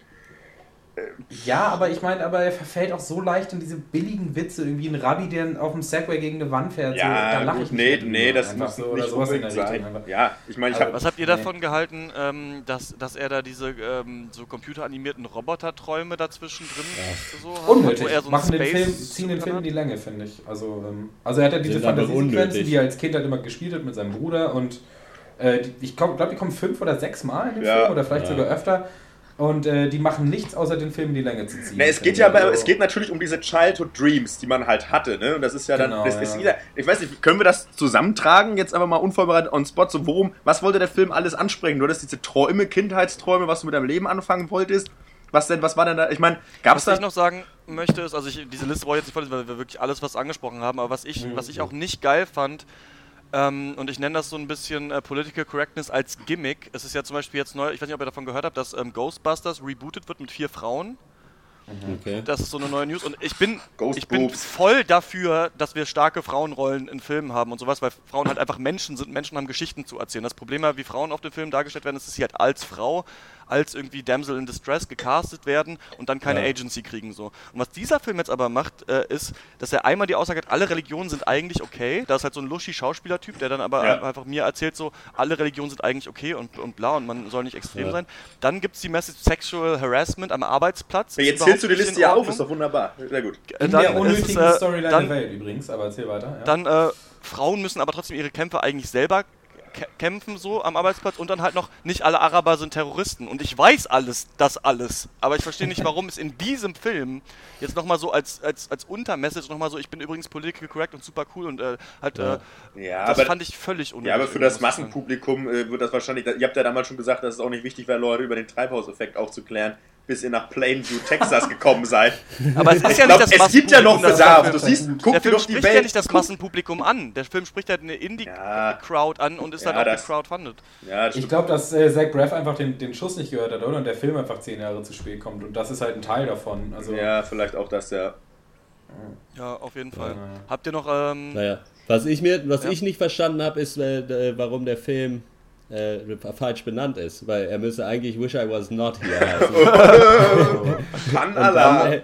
Speaker 4: Ja, aber ich meine, aber er verfällt auch so leicht in diese billigen Witze, irgendwie ein Rabbi, der auf dem Segway gegen eine Wand fährt. so, da
Speaker 5: ja,
Speaker 4: lache
Speaker 5: gut,
Speaker 4: ich
Speaker 5: nee,
Speaker 4: nicht
Speaker 5: nee, das muss
Speaker 4: so,
Speaker 5: nicht
Speaker 4: sowas in der
Speaker 5: sein.
Speaker 4: Richtung.
Speaker 5: Ja, ich meine, ich
Speaker 4: Also-
Speaker 5: habe
Speaker 2: Was habt ihr
Speaker 4: Nee.
Speaker 2: davon gehalten, ähm, dass, dass er da diese ähm, so computeranimierten Roboterträume dazwischen drin so hat,
Speaker 4: Unnötig.
Speaker 2: er so
Speaker 4: Machen den Film, ziehen den Film in die Länge, finde ich. Also, ähm, also er hat ja diese Fantasiesequenzen, die er als Kind halt immer gespielt hat mit seinem Bruder und äh, ich glaube, die kommen fünf oder sechs Mal in dem
Speaker 5: Ja.
Speaker 4: Film oder vielleicht
Speaker 3: Ja.
Speaker 4: sogar öfter. Und äh, die machen nichts, außer den Film in die Länge zu ziehen.
Speaker 5: Ne, es geht ja
Speaker 4: ich.
Speaker 5: aber,
Speaker 4: Also-
Speaker 5: es geht natürlich um diese Childhood Dreams, die man halt hatte, ne? Und das ist ja dann,
Speaker 4: Genau,
Speaker 5: das ist
Speaker 4: ja.
Speaker 5: jeder, ich weiß nicht, können wir das zusammentragen, jetzt einfach mal unvorbereitet on spot, so worum, was wollte der Film alles ansprechen? Du hattest diese Träume, Kindheitsträume, was du mit deinem Leben anfangen wolltest. Was denn, was war denn da? Ich meine, gab's
Speaker 2: Was ich
Speaker 5: da.
Speaker 2: noch sagen möchte, ist, also ich, diese Liste brauche ich jetzt nicht vorlesen, weil wir wirklich alles was angesprochen haben, aber was ich, was ich auch nicht geil fand, ähm, und ich nenne das so ein bisschen äh, Political Correctness als Gimmick. Es ist ja zum Beispiel jetzt neu, ich weiß nicht, ob ihr davon gehört habt, dass ähm, Ghostbusters rebootet wird mit vier Frauen.
Speaker 3: Okay.
Speaker 2: Das ist so eine neue News und ich bin,
Speaker 5: Ghost
Speaker 2: ich bin
Speaker 5: Boobs.
Speaker 2: voll dafür, dass wir starke Frauenrollen in Filmen haben und sowas, weil Frauen halt einfach Menschen sind, Menschen haben Geschichten zu erzählen. Das Problem, wie Frauen auf dem Film dargestellt werden, ist, dass sie halt als Frau, als irgendwie Damsel in Distress gecastet werden und dann keine
Speaker 3: Ja.
Speaker 2: Agency kriegen so. Und was dieser Film jetzt aber macht, äh, ist, dass er einmal die Aussage hat, alle Religionen sind eigentlich okay. Da ist halt so ein luschi Schauspielertyp, der dann aber
Speaker 5: Ja.
Speaker 2: einfach mir erzählt so, alle Religionen sind eigentlich okay und, und bla und man soll nicht extrem
Speaker 3: Ja.
Speaker 2: sein. Dann gibt es die Message Sexual Harassment am Arbeitsplatz. Ist
Speaker 5: Jetzt zählst du die Liste ja auf, ist doch wunderbar. Sehr gut.
Speaker 2: Äh,
Speaker 4: In
Speaker 2: dann
Speaker 4: der unnötigen
Speaker 2: es, äh,
Speaker 4: Storyline
Speaker 2: dann,
Speaker 4: der Welt übrigens, aber erzähl weiter. Ja.
Speaker 2: Dann äh, Frauen müssen aber trotzdem ihre Kämpfe eigentlich selber kämpfen so am Arbeitsplatz und dann halt noch nicht alle Araber sind Terroristen und ich weiß alles, das alles, aber ich verstehe nicht, warum es in diesem Film jetzt nochmal so als, als, als Untermessage nochmal so, ich bin übrigens political correct und super cool und äh, halt,
Speaker 3: Ja.
Speaker 2: äh,
Speaker 5: Ja,
Speaker 2: das
Speaker 5: aber,
Speaker 2: fand ich völlig unnötig.
Speaker 5: ja, aber für das. Massenpublikum äh, wird das wahrscheinlich. Ihr habt ja damals schon gesagt, dass es auch nicht wichtig wäre, Leute über den Treibhauseffekt aufzuklären, bis ihr nach Plainview, Texas gekommen seid.
Speaker 2: Aber es ist
Speaker 5: Ich
Speaker 2: ja
Speaker 5: glaub,
Speaker 2: nicht das
Speaker 5: es gibt ja noch
Speaker 2: Massenpublikum,
Speaker 5: Bedarf. Du siehst,
Speaker 4: der
Speaker 5: guck
Speaker 2: Der
Speaker 5: dir
Speaker 2: Film
Speaker 5: doch die
Speaker 2: spricht
Speaker 5: Welt.
Speaker 2: ja nicht das Massenpublikum an. Der Film spricht halt eine
Speaker 5: Ja.
Speaker 2: Indie-Crowd an und ist
Speaker 5: Ja,
Speaker 2: halt auch
Speaker 5: das-
Speaker 2: gecrowdfunded.
Speaker 5: Ja,
Speaker 4: Ich glaube, dass äh, Zach Braff einfach den, den Schuss nicht gehört hat, oder? Und der Film einfach zehn Jahre zu spät kommt. Und das ist halt ein Teil davon. Also,
Speaker 5: Ja, vielleicht auch das, ja.
Speaker 2: Ja, auf jeden Fall.
Speaker 4: Ja.
Speaker 2: Habt ihr noch, ähm,
Speaker 3: Naja, was ich mir, was
Speaker 2: Ja.
Speaker 3: ich nicht verstanden habe, ist, äh, d- warum der Film äh, falsch benannt ist, weil er müsste eigentlich Wish I Was Not Here heißen.
Speaker 5: Kann
Speaker 3: dann,
Speaker 5: Allah.
Speaker 3: äh,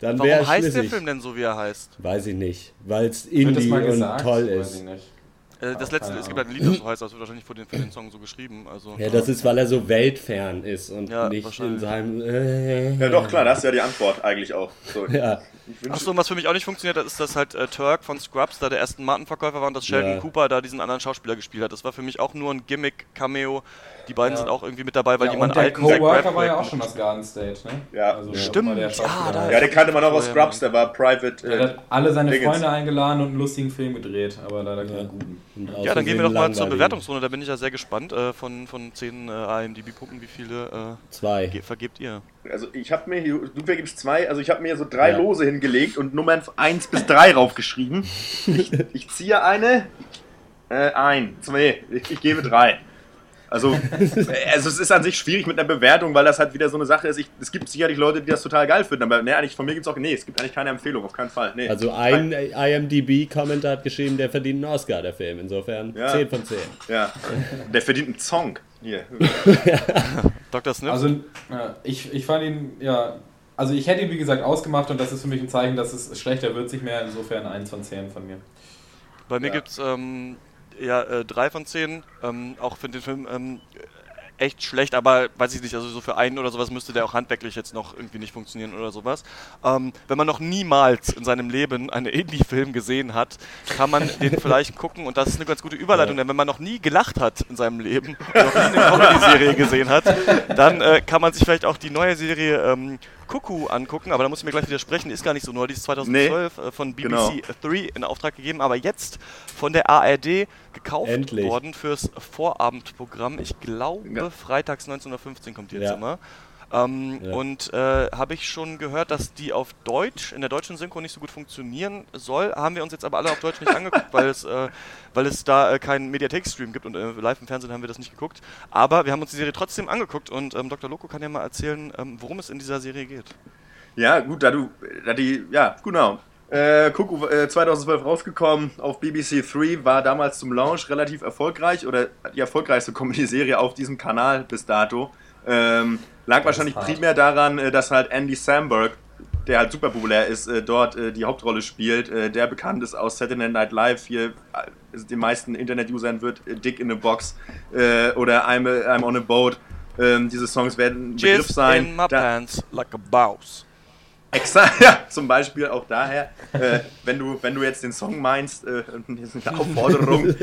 Speaker 3: dann wäre
Speaker 2: warum
Speaker 3: es
Speaker 2: heißt der. Film denn so, wie er heißt?
Speaker 3: Weiß ich nicht, weil es Indie und toll
Speaker 4: Weiß
Speaker 3: ist.
Speaker 4: ich nicht.
Speaker 2: Äh, das
Speaker 4: Ach,
Speaker 2: letzte, es gibt halt ein Lied, das so heißt, das wird wahrscheinlich für den, für den Song so geschrieben. Also,
Speaker 3: Ja, das ist, weil er so weltfern ist und
Speaker 2: Ja,
Speaker 3: nicht in seinem. Äh,
Speaker 5: Ja, doch, klar, das ist ja die Antwort eigentlich auch. So,
Speaker 3: Ja,
Speaker 2: Achso, und was für mich auch nicht funktioniert hat, ist, dass halt äh, Turk von Scrubs da der ersten Martin-Verkäufer war und dass Sheldon
Speaker 3: Ja.
Speaker 2: Cooper da diesen anderen Schauspieler gespielt hat. Das war für mich auch nur ein Gimmick-Cameo. Die beiden
Speaker 4: Ja.
Speaker 2: sind auch irgendwie mit dabei, weil
Speaker 4: Ja, der
Speaker 2: alten Zac
Speaker 4: Coworker
Speaker 2: Braff
Speaker 4: war ja auch schon aus Garden State, ne?
Speaker 5: Ja.
Speaker 4: also,
Speaker 2: Stimmt,
Speaker 4: der
Speaker 2: ja, da-
Speaker 4: halt.
Speaker 5: ja, den kannte man auch aus Scrubs, der war Private.
Speaker 4: Der
Speaker 5: Äh,
Speaker 4: hat alle seine
Speaker 5: Dingens.
Speaker 4: Freunde eingeladen und einen lustigen Film gedreht, aber leider keinen
Speaker 3: Ja.
Speaker 4: guten.
Speaker 2: Ja, dann gehen wir doch mal zur. Bewertungsrunde. Da bin ich ja sehr gespannt. Äh, von, von 10 äh, IMDb-Punkten, wie viele äh,
Speaker 3: Zwei.
Speaker 2: ge- vergebt ihr?
Speaker 5: also ich habe mir hier, du vergibst zwei, also ich habe mir so drei
Speaker 3: Ja.
Speaker 5: Lose hingelegt und Nummern 1 bis 3 raufgeschrieben. Ich, ich ziehe eine, äh, ein, zwei, ich, ich gebe drei. Also, äh, also es ist an sich schwierig mit einer Bewertung, weil das halt wieder so eine Sache ist. Ich, es gibt sicherlich Leute, die das total geil finden, aber ne, eigentlich von mir gibt es auch, nee, es gibt eigentlich keine Empfehlung, auf keinen Fall. Nee.
Speaker 3: Also ein IMDb-Kommentar hat geschrieben, der verdient einen Oscar, der Film. Insofern
Speaker 5: Ja.
Speaker 3: 10 von 10.
Speaker 5: Ja, der verdient einen Song. Hier.
Speaker 2: Dr. Sniff?
Speaker 4: Also, ja, ich, ich fand ihn, ja, also ich hätte ihn wie gesagt ausgemacht und das ist für mich ein Zeichen, dass es schlechter wird sich mehr. Insofern 1 von 10 von mir.
Speaker 2: Bei mir
Speaker 5: Ja.
Speaker 2: gibt es ähm, ja, äh, drei von zehn. Ähm, auch für den Film ähm, echt schlecht, aber weiß ich nicht, also so für einen oder sowas müsste der auch handwerklich jetzt noch irgendwie nicht funktionieren oder sowas. Ähm, wenn man noch niemals in seinem Leben einen Indie-Film gesehen hat, kann man den vielleicht gucken und das ist eine ganz gute Überleitung, denn wenn man noch nie gelacht hat in seinem Leben und noch nie eine Comedy-Serie gesehen hat, dann äh, kann man sich vielleicht auch die neue Serie ähm, Cuckoo angucken, aber da muss ich mir gleich widersprechen, ist gar nicht so neu, die ist 2012 äh, von BBC
Speaker 5: genau.
Speaker 2: 3 in Auftrag gegeben, aber jetzt von der ARD gekauft
Speaker 3: Endlich.
Speaker 2: worden fürs Vorabendprogramm. Ich glaube,
Speaker 5: Ja.
Speaker 2: freitags 19.15 Uhr kommt die jetzt
Speaker 3: Ja.
Speaker 2: immer. Ähm, ja. Und äh, habe ich schon gehört, dass die auf Deutsch, in der deutschen Synchro nicht so gut funktionieren soll. Haben wir uns jetzt aber alle auf Deutsch nicht angeguckt, weil es, äh, weil es da äh, keinen Mediathek-Stream gibt und äh, live im Fernsehen haben wir das nicht geguckt. Aber wir haben uns die Serie trotzdem angeguckt und ähm, Dr. Loco kann ja mal erzählen, ähm, worum es in dieser Serie geht.
Speaker 5: Ja, gut, da du, da die, ja, genau. Äh, Kuku äh, 2012 rausgekommen auf BBC 3, war damals zum Launch relativ erfolgreich oder die erfolgreichste Comedy-Serie auf diesem Kanal bis dato. Ähm, lag wahrscheinlich primär daran, äh, dass halt Andy Samberg, der halt super populär ist, äh, dort äh, die Hauptrolle spielt. Der bekannt ist aus Saturday Night Live hier, den meisten Internet-Usern wird Dick in a Box oder I'm, a, I'm on a Boat. Ähm, diese Songs werden ein Begriff sein.
Speaker 2: in my da pants like a boss.
Speaker 5: Exakt, ja, zum Beispiel auch daher, äh, wenn, du, wenn du jetzt den Song meinst, äh, eine Aufforderung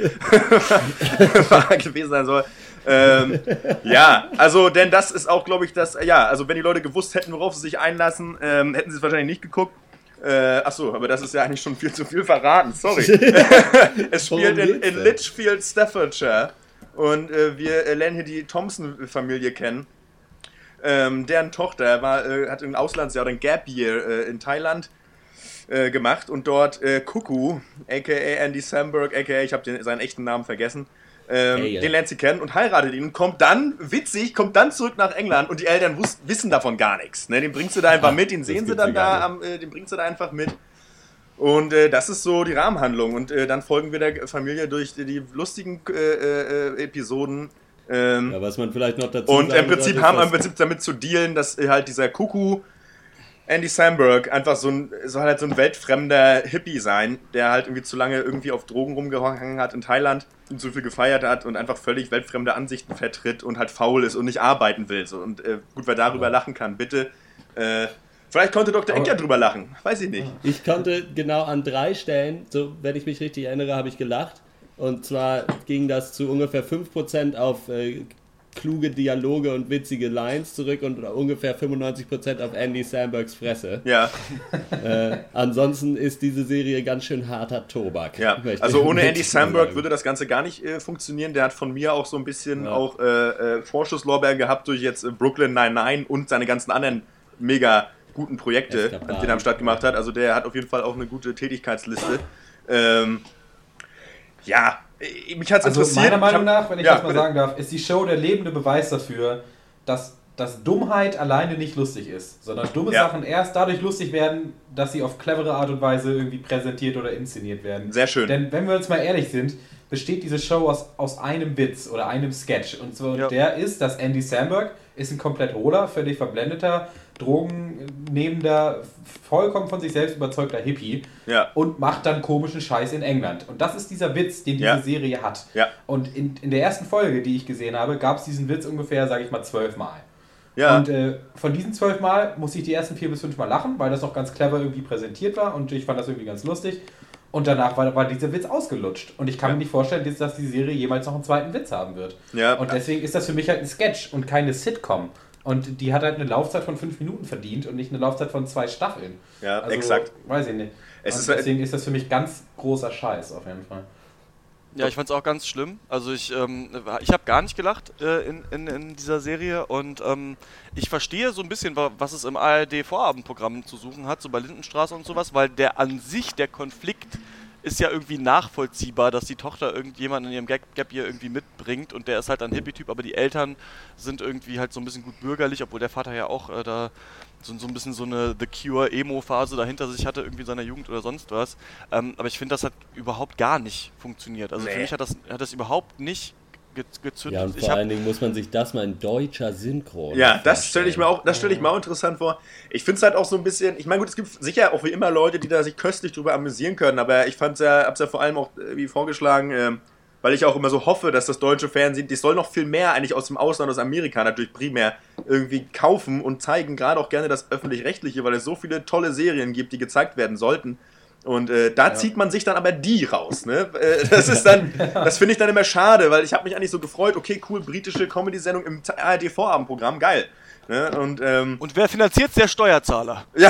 Speaker 5: gewesen sein soll. Ähm, ja, also, denn das ist auch, glaube ich, das, ja, also wenn die Leute gewusst hätten, worauf sie sich einlassen, ähm, hätten sie es wahrscheinlich nicht geguckt. Äh, achso, aber das ist ja eigentlich schon viel zu viel verraten, sorry. es spielt in, in Litchfield, Staffordshire und äh, wir lernen hier die Thompson-Familie kennen ähm, deren Tochter war, äh, hat ein Auslandsjahr, ein Gap Year äh, in Thailand äh, gemacht und dort äh, Kuku, aka Andy Samberg, aka, ich habe seinen echten Namen vergessen, ähm, hey, den lernt sie kennen und heiratet ihn, kommt dann, witzig, kommt dann zurück nach England und die Eltern wus wissen davon gar nichts. Ne? Den bringt sie da einfach Ach, mit, den sehen sie dann da, am, äh, den bringt sie da einfach mit. Und äh, das ist so die Rahmenhandlung. Und äh, dann folgen wir der Familie durch die, die lustigen äh, äh, Episoden
Speaker 3: ähm, ja, was man vielleicht noch dazu
Speaker 5: Und im Prinzip haben wir im Prinzip damit zu dealen, dass halt dieser Kuku Andy Samberg einfach so ein, soll halt so ein weltfremder Hippie sein, der halt irgendwie zu lange irgendwie auf Drogen rumgehangen hat in Thailand und zu viel gefeiert hat und einfach völlig weltfremde Ansichten vertritt und halt faul ist und nicht arbeiten will. So. Und äh, gut, wer darüber lachen kann, bitte. Äh, vielleicht konnte Dr. Eck ja drüber lachen, weiß ich nicht.
Speaker 3: Ich konnte genau an drei Stellen, so wenn ich mich richtig erinnere, habe ich gelacht. Und zwar ging das zu ungefähr 5% auf äh, kluge Dialoge und witzige Lines zurück und ungefähr 95% auf Andy Sambergs Fresse.
Speaker 5: Ja.
Speaker 3: Äh, ansonsten ist diese Serie ganz schön harter Tobak.
Speaker 5: Ja. Also ohne Andy Samberg würde das Ganze gar nicht äh, funktionieren. Der hat von mir auch so ein bisschen ja. auch äh, äh Vorschusslorbeeren gehabt durch jetzt äh, Brooklyn 99 und seine ganzen anderen mega guten Projekte, die er am Start gemacht hat. Also der hat auf jeden Fall auch eine gute Tätigkeitsliste. Ähm, ja, mich hat es also interessiert.
Speaker 4: Meiner Meinung nach, wenn ich ja, das mal bitte. sagen darf, ist die Show der lebende Beweis dafür, dass, dass Dummheit alleine nicht lustig ist, sondern dumme ja. Sachen erst dadurch lustig werden, dass sie auf clevere Art und Weise irgendwie präsentiert oder inszeniert werden.
Speaker 5: Sehr schön.
Speaker 4: Denn wenn wir uns mal ehrlich sind, besteht diese Show aus, aus einem Witz oder einem Sketch. Und so ja. der ist, dass Andy Samberg ist ein komplett hohler, völlig verblendeter, drogennehmender, vollkommen von sich selbst überzeugter Hippie
Speaker 5: ja.
Speaker 4: und macht dann komischen Scheiß in England. Und das ist dieser Witz, den diese ja. Serie hat.
Speaker 5: Ja.
Speaker 4: Und in, in der ersten Folge, die ich gesehen habe, gab es diesen Witz ungefähr, sage ich mal, zwölfmal.
Speaker 5: Ja.
Speaker 4: Und äh, von diesen zwölf Mal musste ich die ersten vier bis fünf Mal lachen, weil das noch ganz clever irgendwie präsentiert war und ich fand das irgendwie ganz lustig. Und danach war, war dieser Witz ausgelutscht. Und ich kann ja. mir nicht vorstellen, dass die Serie jemals noch einen zweiten Witz haben wird.
Speaker 5: Ja.
Speaker 4: Und deswegen ist das für mich halt ein Sketch und keine Sitcom. Und die hat halt eine Laufzeit von fünf Minuten verdient und nicht eine Laufzeit von zwei Staffeln.
Speaker 5: Ja, also, exakt.
Speaker 4: Weiß ich nicht.
Speaker 5: Ist
Speaker 4: deswegen ist das für mich ganz großer Scheiß auf jeden Fall.
Speaker 2: Ja, ich fand es auch ganz schlimm. Also ich, ähm, ich habe gar nicht gelacht äh, in, in, in, dieser Serie und ähm, ich verstehe so ein bisschen, was es im ARD-Vorabendprogramm zu suchen hat, so bei Lindenstraße und sowas, weil der an sich, der Konflikt ist ja irgendwie nachvollziehbar, dass die Tochter irgendjemanden in ihrem Gap, Gap hier irgendwie mitbringt und der ist halt ein Hippie-Typ, aber die Eltern sind irgendwie halt so ein bisschen gut bürgerlich, obwohl der Vater ja auch äh, da so, so ein bisschen so eine The Cure-Emo-Phase dahinter sich hatte, irgendwie in seiner Jugend oder sonst was. Ähm, aber ich finde, das hat überhaupt gar nicht funktioniert. Also nee. für mich hat das, hat das überhaupt nicht gezündet.
Speaker 3: Ja, und vor allen Dingen muss man sich das mal in deutscher Synchro.
Speaker 5: Ja, das stelle ich mir auch, das stelle ich mir auch interessant vor. Ich finde es halt auch so ein bisschen, ich meine, gut, es gibt sicher auch wie immer Leute, die da sich köstlich drüber amüsieren können, aber ich fand es ja, hab's ja vor allem auch äh, wie vorgeschlagen, äh, weil ich auch immer so hoffe, dass das deutsche Fernsehen, das soll noch viel mehr eigentlich aus dem Ausland, aus Amerika natürlich primär irgendwie kaufen und zeigen, gerade auch gerne das öffentlich-rechtliche, weil es so viele tolle Serien gibt, die gezeigt werden sollten. Und äh, da ja. zieht man sich dann aber die raus. Ne? Äh, das ist dann, das finde ich dann immer schade, weil ich habe mich eigentlich so gefreut, okay, cool, britische Comedy-Sendung im ARD-Vorabendprogramm, geil. Ne? Und, ähm,
Speaker 2: und wer finanziert Der Steuerzahler.
Speaker 5: Ja.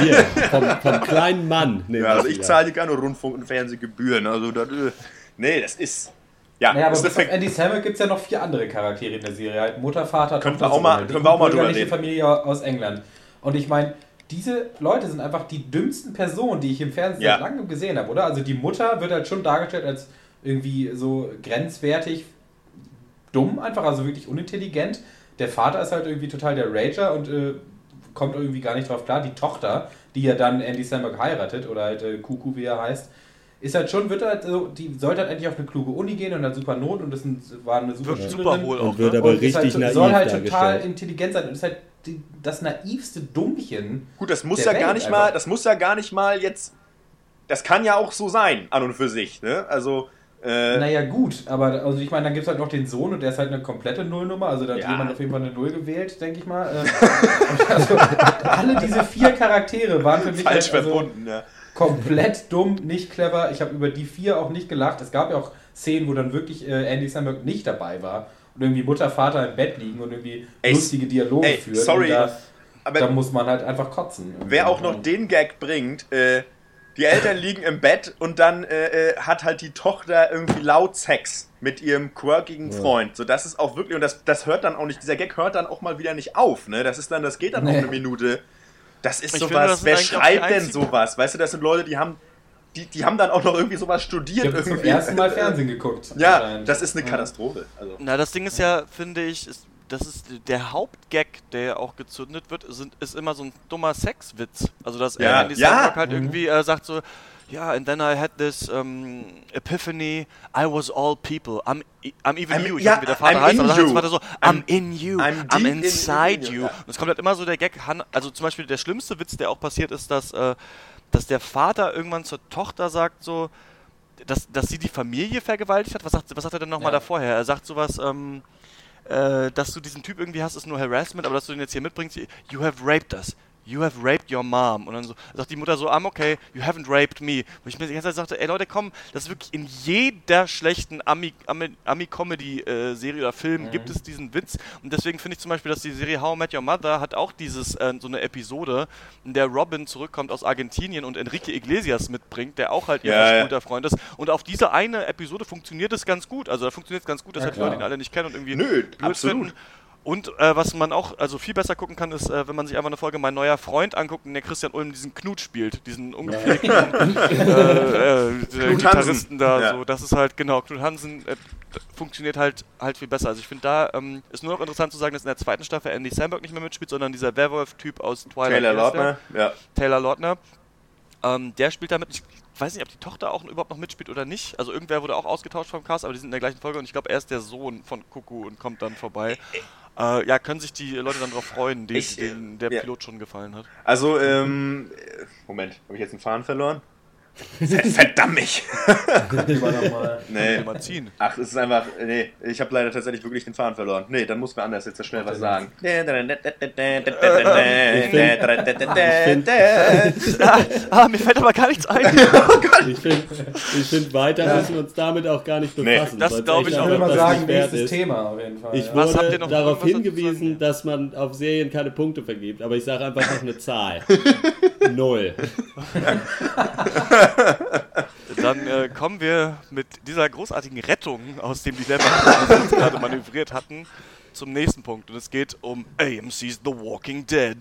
Speaker 3: Wir, vom, vom, kleinen Mann.
Speaker 5: Ja, also ich zahle dir gerne Rundfunk- und Fernsehgebühren. Also das, äh, nee, das ist Ja,
Speaker 4: Naja, aber
Speaker 5: ist
Speaker 4: bis auf Andy Samberg gibt es ja noch vier andere Charaktere in der Serie. Mutter, Vater,
Speaker 5: Können
Speaker 4: Tochter,
Speaker 5: wir auch mal- können wir auch mal drüber
Speaker 4: bürgerliche
Speaker 5: reden.
Speaker 4: Familie aus England. Und ich meine, diese Leute sind einfach die dümmsten Personen, die ich im Fernsehen
Speaker 5: Ja.
Speaker 4: seit langem gesehen habe, oder? Also die Mutter wird halt schon dargestellt als irgendwie so grenzwertig dumm, einfach, also wirklich unintelligent. Der Vater ist halt irgendwie total der Rager und äh, kommt irgendwie gar nicht drauf klar. Die Tochter, die ja dann Andy Samberg heiratet, oder halt äh, Kuku, wie er heißt, ist halt schon, wird halt so, die sollte halt endlich auf eine kluge Uni gehen und hat super Not und das sind, war eine super Schülerin.
Speaker 2: super hohl auch.
Speaker 3: Und wird
Speaker 2: Ne?
Speaker 3: aber
Speaker 4: Und ist
Speaker 3: richtig
Speaker 4: halt,
Speaker 3: naiv
Speaker 4: soll halt total intelligent sein und ist halt die, das naivste Dummchen.
Speaker 5: Gut, das muss
Speaker 4: Der
Speaker 5: ja gar
Speaker 4: Welt
Speaker 5: nicht
Speaker 4: einfach.
Speaker 5: mal, das muss ja gar nicht mal jetzt. Das kann ja auch so sein, an und für sich, ne? Also, äh,
Speaker 4: Naja, gut, aber also ich meine, dann gibt es halt noch den Sohn und der ist halt eine komplette Nullnummer. Also da hat
Speaker 5: Ja.
Speaker 4: jemand auf jeden Fall eine Null gewählt, denke ich mal. Äh, also, alle diese vier Charaktere waren für mich
Speaker 5: falsch
Speaker 4: halt, also,
Speaker 5: verbunden, ja.
Speaker 4: Komplett dumm, nicht clever. Ich habe über die vier auch nicht gelacht. Es gab ja auch Szenen, wo dann wirklich äh, Andy Samberg nicht dabei war und irgendwie Mutter, Vater im Bett liegen und irgendwie
Speaker 5: Ey,
Speaker 4: lustige Dialoge
Speaker 5: ey,
Speaker 4: führen.
Speaker 5: sorry,
Speaker 4: da,
Speaker 5: Aber
Speaker 4: da muss man halt einfach kotzen.
Speaker 5: wer auch noch den Gag bringt, äh, die Eltern liegen im Bett und dann äh, äh, hat halt die Tochter irgendwie laut Sex mit ihrem quirkigen Freund. So, das ist auch wirklich, und das, das hört dann auch nicht, dieser Gag hört dann auch mal wieder nicht auf, ne? Das ist dann, das geht dann auch
Speaker 4: Nee.
Speaker 5: eine Minute. Das ist
Speaker 2: Ich
Speaker 5: sowas,
Speaker 2: finde,
Speaker 5: wer schreibt denn sowas? Weißt du, das sind Leute, die haben, die, die haben dann auch noch irgendwie sowas
Speaker 4: Ich
Speaker 5: studiert.
Speaker 4: habe zum
Speaker 5: irgendwie.
Speaker 4: ersten Mal Fernsehen geguckt.
Speaker 5: Ja, das ist eine. Katastrophe. Also.
Speaker 2: Na, das Ding ist ja, finde ich, ist, das ist der Hauptgag, der ja auch gezündet wird, sind, ist immer so ein dummer Sexwitz. Also, dass
Speaker 5: Ja,
Speaker 2: Andy
Speaker 5: ja.
Speaker 2: Samberg halt irgendwie äh, sagt so, ja, and then I had this um, epiphany, I was all people, I'm, I'm even
Speaker 5: I'm-
Speaker 2: you. Ich
Speaker 5: ja,
Speaker 2: weiß nicht, wie der Vater
Speaker 5: I'm
Speaker 2: heißt,
Speaker 5: in
Speaker 2: aber der Vater so, I'm,
Speaker 5: I'm-
Speaker 2: in you,
Speaker 5: I'm
Speaker 2: I'm, inside
Speaker 5: in you.
Speaker 2: you. Und es kommt halt immer so der Gag, also zum Beispiel der schlimmste Witz, der auch passiert ist, dass, äh, dass der Vater irgendwann zur Tochter sagt so, dass, dass sie die Familie vergewaltigt hat. Was sagt, was sagt er denn nochmal
Speaker 4: Ja.
Speaker 2: da vorher? Er sagt sowas, ähm, äh, dass du diesen Typ irgendwie hast, ist nur Harassment, aber dass du den jetzt hier mitbringst, you have raped us. You have raped your mom. Und dann so, sagt die Mutter so, I'm okay, you haven't raped me. Wo ich mir die ganze Zeit sagte, ey Leute, komm, das ist wirklich in jeder schlechten Ami- Ami- Ami-Comedy-Serie oder Film gibt es diesen Witz. Und deswegen finde ich zum Beispiel, dass die Serie How I Met Your Mother hat auch dieses, äh, so eine Episode, in der Robin zurückkommt aus Argentinien und Enrique Iglesias mitbringt, der auch halt ihr
Speaker 5: Ja, ja.
Speaker 2: verschwulter Freund ist. Und auf diese eine Episode funktioniert es ganz gut. Also da funktioniert es ganz gut, dass
Speaker 4: Ja,
Speaker 2: halt die Leute ihn alle nicht kennen und irgendwie
Speaker 5: Nö,
Speaker 2: blöd
Speaker 5: absolut.
Speaker 2: finden. Und äh, was man auch also viel besser gucken kann, ist, äh, wenn man sich einfach eine Folge Mein neuer Freund anguckt und der Christian Ulm diesen Knut spielt, diesen ungepflegten äh, äh,
Speaker 5: Knut
Speaker 2: Gitarristen da.
Speaker 5: Ja.
Speaker 2: So, das ist halt, genau, Knut Hansen äh, funktioniert halt halt viel besser. Also ich finde da ähm, ist nur noch interessant zu sagen, dass in der zweiten Staffel Andy Samberg nicht mehr mitspielt, sondern dieser Werwolf-Typ aus Twilight.
Speaker 5: Taylor? Lautner, ja.
Speaker 2: Taylor Lautner. Ähm, der spielt damit. Ich weiß nicht, ob die Tochter auch überhaupt noch mitspielt oder nicht. Also irgendwer wurde auch ausgetauscht vom Cast, aber die sind in der gleichen Folge und ich glaube, er ist der Sohn von Kuku und kommt dann vorbei. Äh, ja, können sich die Leute dann darauf freuen, die,
Speaker 5: Ich, äh,
Speaker 2: denen der
Speaker 5: ja.
Speaker 2: Pilot schon gefallen hat.
Speaker 5: Also, ähm, äh, Moment, habe ich jetzt einen Faden verloren? Verdammt mich! Nee.
Speaker 2: Man.
Speaker 5: Ach, es ist einfach, nee, ich habe leider tatsächlich wirklich den Faden verloren. Nee, dann muss mir anders jetzt so schnell was sagen.
Speaker 2: ah, mir fällt aber gar nichts ein.
Speaker 3: Ich finde, ich find, weiter müssen wir uns damit auch gar nicht
Speaker 5: Nee,
Speaker 3: befassen.
Speaker 2: das
Speaker 3: weil's
Speaker 2: glaub
Speaker 3: echt
Speaker 2: ich
Speaker 4: Ich
Speaker 2: auch.
Speaker 3: einfach
Speaker 4: würde mal
Speaker 3: das
Speaker 4: sagen, nächstes
Speaker 3: ist.
Speaker 4: Thema auf jeden Fall.
Speaker 3: Ich
Speaker 4: ja.
Speaker 2: Was habt
Speaker 3: wurde
Speaker 2: ihr noch
Speaker 3: darauf hingewiesen, dass man auf Serien keine Punkte vergibt, aber ich sage einfach noch eine Zahl. Null.
Speaker 2: Dann äh, kommen wir mit dieser großartigen Rettung aus dem Dilemma, das wir uns gerade manövriert hatten, zum nächsten Punkt. Und es geht um AMC's The Walking Dead.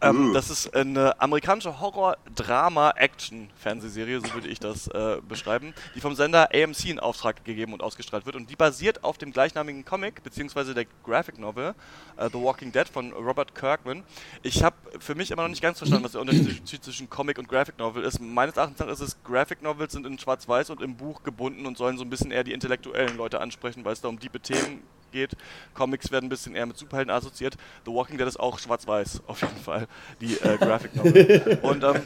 Speaker 2: Ähm. Das ist eine amerikanische Horror-Drama-Action-Fernsehserie, so würde ich das äh, beschreiben, die vom Sender AMC in Auftrag gegeben und ausgestrahlt wird. Und die basiert auf dem gleichnamigen Comic, beziehungsweise der Graphic Novel äh, The Walking Dead von Robert Kirkman. Ich habe für mich immer noch nicht ganz verstanden, was der Unterschied zwischen Comic und Graphic Novel ist. Meines Erachtens ist es, Graphic Novels sind in Schwarz-Weiß und im Buch gebunden und sollen so ein bisschen eher die intellektuellen Leute ansprechen, weil es da um diebe Themen geht. Comics werden ein bisschen eher mit Superhelden assoziiert. The Walking Dead ist auch schwarz-weiß, auf jeden Fall, die äh, Graphic Novel. Und ähm,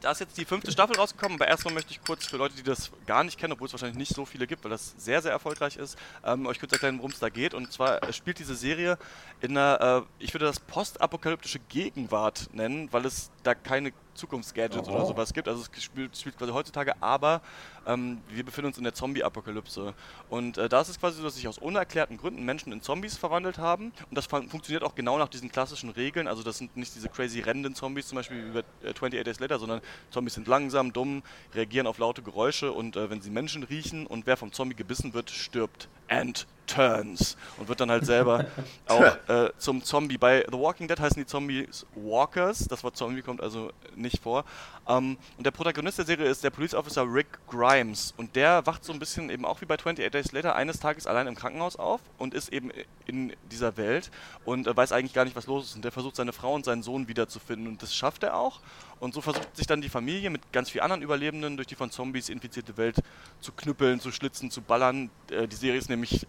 Speaker 2: da ist jetzt die fünfte Staffel rausgekommen, aber erstmal möchte ich kurz für Leute, die das gar nicht kennen, obwohl es wahrscheinlich nicht so viele gibt, weil das sehr, sehr erfolgreich ist, ähm, euch kurz erklären, worum es da geht. Und zwar äh, spielt diese Serie in einer, äh, ich würde das postapokalyptische Gegenwart nennen, weil es da keine Zukunftsgadgets oder sowas gibt. Also es spielt, spielt quasi heutzutage, aber ähm, wir befinden uns in der Zombie-Apokalypse. Und äh, da ist es quasi so, dass sich aus unerklärten Gründen Menschen in Zombies verwandelt haben. Und das fun funktioniert auch genau nach diesen klassischen Regeln. Also das sind nicht diese crazy rennenden Zombies, zum Beispiel wie bei äh, 28 Days Later, sondern Zombies sind langsam, dumm, reagieren auf laute Geräusche und äh, wenn sie Menschen riechen und wer vom Zombie gebissen wird, stirbt. And turns und wird dann halt selber auch äh, zum Zombie. Bei The Walking Dead heißen die Zombies Walkers, das Wort Zombie kommt also nicht vor. Ähm, und der Protagonist der Serie ist der Police Officer Rick Grimes und der wacht so ein bisschen eben auch wie bei 28 Days Later eines Tages allein im Krankenhaus auf und ist eben in dieser Welt und äh, weiß eigentlich gar nicht, was los ist. Und der versucht seine Frau und seinen Sohn wiederzufinden und das schafft er auch. Und so versucht sich dann die Familie mit ganz vielen anderen Überlebenden durch die von Zombies infizierte Welt zu knüppeln, zu schlitzen, zu ballern. Äh, die Serie ist nämlich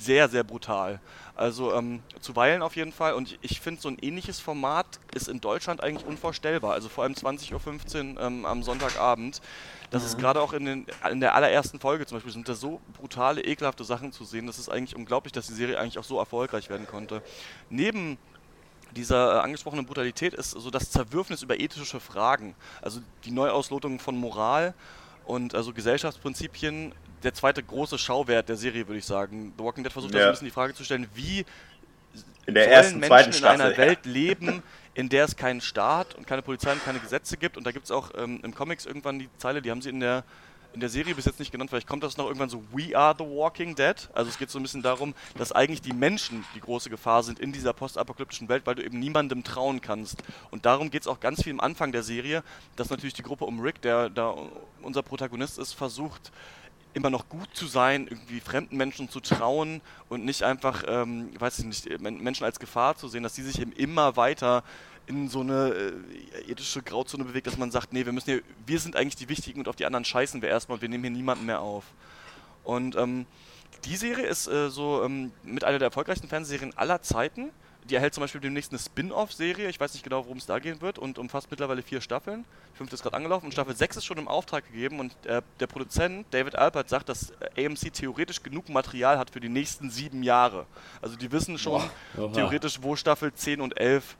Speaker 2: sehr, sehr brutal. Also ähm, zuweilen auf jeden Fall. Und ich finde, so ein ähnliches Format ist in Deutschland eigentlich unvorstellbar. Also vor allem 20.15 Uhr ähm, am Sonntagabend. Das mhm. ist gerade auch in, den, in der allerersten Folge zum Beispiel, sind da so brutale, ekelhafte Sachen zu sehen. Das ist eigentlich unglaublich, dass die Serie eigentlich auch so erfolgreich werden konnte. Neben dieser äh, angesprochenen Brutalität ist so das Zerwürfnis über ethische Fragen. Also die Neuauslotung von Moral und also Gesellschaftsprinzipien der zweite große Schauwert der Serie, würde ich sagen. The Walking Dead versucht ja. da so ein bisschen die Frage zu stellen, wie
Speaker 5: in der ersten,
Speaker 2: Menschen in einer Welt leben, in der es keinen Staat und keine Polizei und keine Gesetze gibt. Und da gibt es auch ähm, im Comics irgendwann die Zeile, die haben sie in der in der Serie bis jetzt nicht genannt, vielleicht kommt das noch irgendwann so We are the Walking Dead. Also es geht so ein bisschen darum, dass eigentlich die Menschen die große Gefahr sind in dieser postapokalyptischen Welt, weil du eben niemandem trauen kannst. Und darum geht es auch ganz viel am Anfang der Serie, dass natürlich die Gruppe um Rick, der da unser Protagonist ist, versucht, immer noch gut zu sein, irgendwie fremden Menschen zu trauen und nicht einfach, ähm, weiß ich nicht, Menschen als Gefahr zu sehen, dass die sich eben immer weiter in so eine äh, ethische Grauzone bewegt, dass man sagt, nee, wir müssen hier, wir sind eigentlich die Wichtigen und auf die anderen scheißen wir erstmal wir nehmen hier niemanden mehr auf. Und ähm, die Serie ist äh, so ähm, mit einer der erfolgreichsten Fernsehserien aller Zeiten die erhält zum Beispiel demnächst eine Spin-off-Serie. Ich weiß nicht genau, worum es da gehen wird und umfasst mittlerweile vier Staffeln. Die fünfte ist gerade angelaufen und Staffel 6 ist schon im Auftrag gegeben und äh, der Produzent David Alpert sagt, dass AMC theoretisch genug Material hat für die nächsten sieben Jahre. Also die wissen schon theoretisch, wo Staffel 10 und 11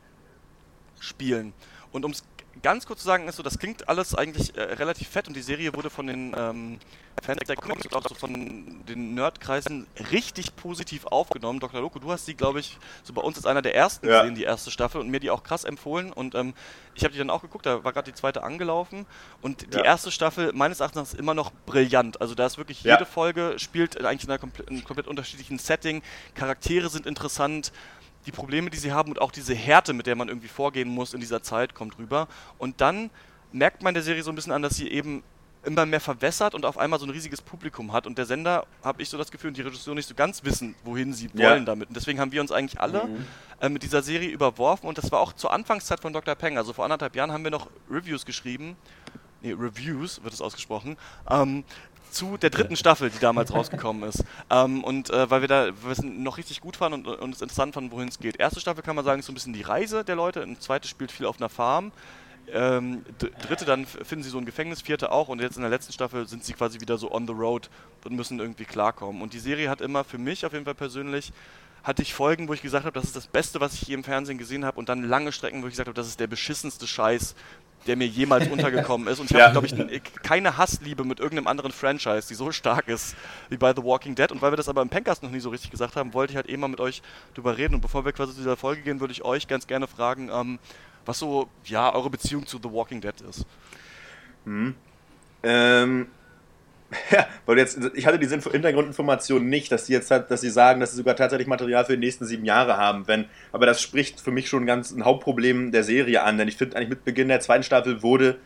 Speaker 2: spielen. Und um es ganz kurz zu sagen, ist so, das klingt alles eigentlich äh, relativ fett und die Serie wurde von den ähm, Fans der Comics und auch so von den Nerdkreisen richtig positiv aufgenommen. Dr. Loco, du hast sie, glaube ich, so bei uns als einer der ersten ja. gesehen, die erste Staffel, und mir die auch krass empfohlen. Und ähm, ich habe die dann auch geguckt, da war gerade die zweite angelaufen. Und die ja. erste Staffel meines Erachtens immer noch brillant. Also da ist wirklich jede ja. Folge spielt eigentlich in einem komplett unterschiedlichen Setting. Charaktere sind interessant die Probleme, die sie haben und auch diese Härte, mit der man irgendwie vorgehen muss in dieser Zeit, kommt rüber. Und dann merkt man der Serie so ein bisschen an, dass sie eben immer mehr verwässert und auf einmal so ein riesiges Publikum hat. Und der Sender, habe ich so das Gefühl, und die Regisseur nicht so ganz wissen, wohin sie ja. wollen damit. Und deswegen haben wir uns eigentlich alle mhm. äh, mit dieser Serie überworfen. Und das war auch zur Anfangszeit von Dr. Peng. Also vor anderthalb Jahren haben wir noch Reviews geschrieben. Nee, Reviews wird es ausgesprochen. Ähm, zu der dritten Staffel, die damals rausgekommen ist. Ähm, und äh, weil wir da wir es noch richtig gut fanden und, und es interessant fanden, wohin es geht. Erste Staffel kann man sagen, ist so ein bisschen die Reise der Leute. Und zweite spielt viel auf einer Farm. Ähm, dritte dann finden sie so ein Gefängnis, vierte auch und jetzt in der letzten Staffel sind sie quasi wieder so on the road und müssen irgendwie klarkommen. Und die Serie hat immer für mich auf jeden Fall persönlich hatte ich Folgen, wo ich gesagt habe, das ist das Beste, was ich je im Fernsehen gesehen habe und dann lange Strecken, wo ich gesagt habe, das ist der beschissenste Scheiß, der mir jemals untergekommen ist. Und ich ja. habe, glaube ich, keine Hassliebe mit irgendeinem anderen Franchise, die so stark ist wie bei The Walking Dead. Und weil wir das aber im Pencast noch nie so richtig gesagt haben, wollte ich halt eben mal mit euch drüber reden. Und bevor wir quasi zu dieser Folge gehen, würde ich euch ganz gerne fragen, ähm, was so, ja, eure Beziehung zu The Walking Dead ist.
Speaker 5: Hm. Ähm, Ja, weil jetzt, ich hatte diese Hintergrundinformation nicht, dass sie jetzt dass sie sagen, dass sie sogar tatsächlich Material für die nächsten sieben Jahre haben. Wenn, aber das spricht für mich schon ganz ein Hauptproblem der Serie an, denn ich finde eigentlich mit Beginn der zweiten Staffel wurde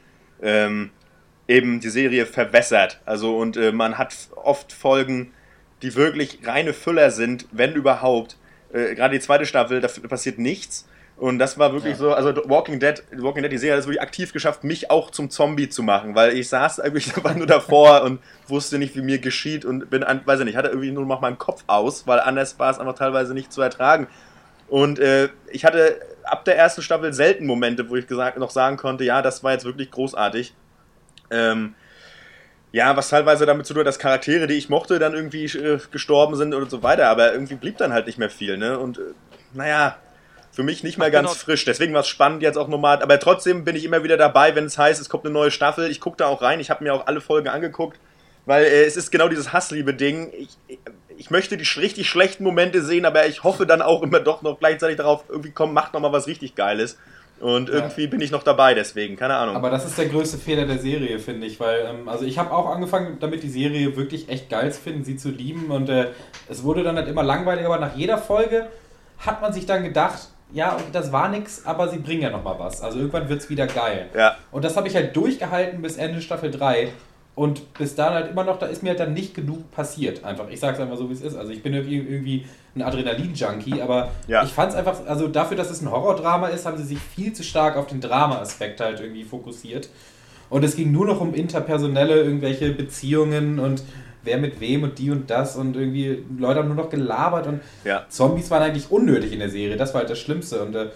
Speaker 5: ähm, eben die Serie verwässert. Also und äh, man hat oft Folgen, die wirklich reine Füller sind, wenn überhaupt. Äh, Gerade die zweite Staffel, da passiert nichts. Und das war wirklich ja. so, also Walking Dead, Walking Dead, die Serie hat es wirklich aktiv geschafft, mich auch zum Zombie zu machen, weil ich saß eigentlich einfach nur davor und wusste nicht, wie mir geschieht und bin, weiß ich nicht, hatte irgendwie nur noch meinen Kopf aus, weil anders war es einfach teilweise nicht zu ertragen. Und äh, ich hatte ab der ersten Staffel selten Momente, wo ich gesagt, noch sagen konnte, ja, das war jetzt wirklich großartig. Ähm, ja, was teilweise damit zu tun hat, dass Charaktere, die ich mochte, dann irgendwie äh, gestorben sind und so weiter, aber irgendwie blieb dann halt nicht mehr viel, ne? Und äh, naja, für mich nicht mehr ganz genau. frisch. Deswegen war es spannend jetzt auch nochmal. Aber trotzdem bin ich immer wieder dabei, wenn es heißt, es kommt eine neue Staffel. Ich gucke da auch rein. Ich habe mir auch alle Folgen angeguckt, weil äh, es ist genau dieses Hassliebe-Ding. Ich, ich möchte die richtig schlechten Momente sehen, aber ich hoffe dann auch immer doch noch gleichzeitig darauf, irgendwie komm, macht nochmal was richtig Geiles. Und ja. irgendwie bin ich noch dabei, deswegen, keine Ahnung.
Speaker 4: Aber das ist der größte Fehler der Serie, finde ich, weil, ähm, also ich habe auch angefangen, damit die Serie wirklich echt geil zu finden, sie zu lieben und äh, es wurde dann halt immer langweiliger, aber nach jeder Folge hat man sich dann gedacht, ja, das war nix, aber sie bringen ja nochmal was. Also irgendwann wird es wieder geil.
Speaker 5: Ja.
Speaker 4: Und das habe ich halt durchgehalten bis Ende Staffel 3. Und bis dahin halt immer noch, da ist mir halt dann nicht genug passiert. Einfach. Ich sage es einfach so, wie es ist. Also ich bin irgendwie ein Adrenalin-Junkie, aber ja. ich fand es einfach, also dafür, dass es ein Horrordrama ist, haben sie sich viel zu stark auf den Drama-Aspekt halt irgendwie fokussiert. Und es ging nur noch um interpersonelle irgendwelche Beziehungen und wer mit wem und die und das und irgendwie Leute haben nur noch gelabert und
Speaker 5: ja.
Speaker 4: Zombies waren eigentlich unnötig in der Serie. Das war halt das Schlimmste. Und äh,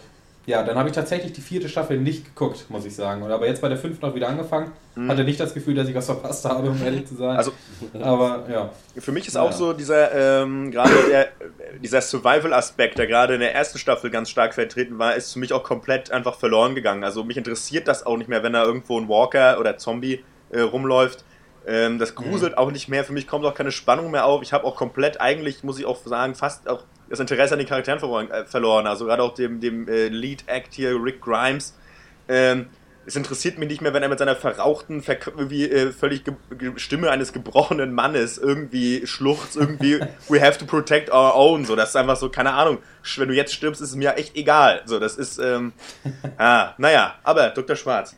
Speaker 4: ja, dann habe ich tatsächlich die vierte Staffel nicht geguckt, muss ich sagen. aber jetzt bei der fünften noch wieder angefangen. Mhm. Hatte nicht das Gefühl, dass ich was verpasst habe, um ehrlich zu sein.
Speaker 5: Also,
Speaker 4: aber ja.
Speaker 5: Für mich ist auch so dieser, ähm, gerade dieser Survival-Aspekt, der gerade in der ersten Staffel ganz stark vertreten war, ist für mich auch komplett einfach verloren gegangen. Also mich interessiert das auch nicht mehr, wenn da irgendwo ein Walker oder Zombie äh, rumläuft. Ähm, das gruselt mhm. auch nicht mehr. Für mich kommt auch keine Spannung mehr auf. Ich habe auch komplett, eigentlich muss ich auch sagen, fast auch das Interesse an den Charakteren äh, verloren. Also gerade auch dem, dem äh, Lead-Act hier, Rick Grimes. Ähm, es interessiert mich nicht mehr, wenn er mit seiner verrauchten, ver irgendwie äh, völlig Stimme eines gebrochenen Mannes irgendwie schluchzt, irgendwie we have to protect our own. So, das ist einfach so, keine Ahnung. Wenn du jetzt stirbst, ist es mir echt egal. So, das ist, ähm, ah, naja, aber Dr. Schwarz.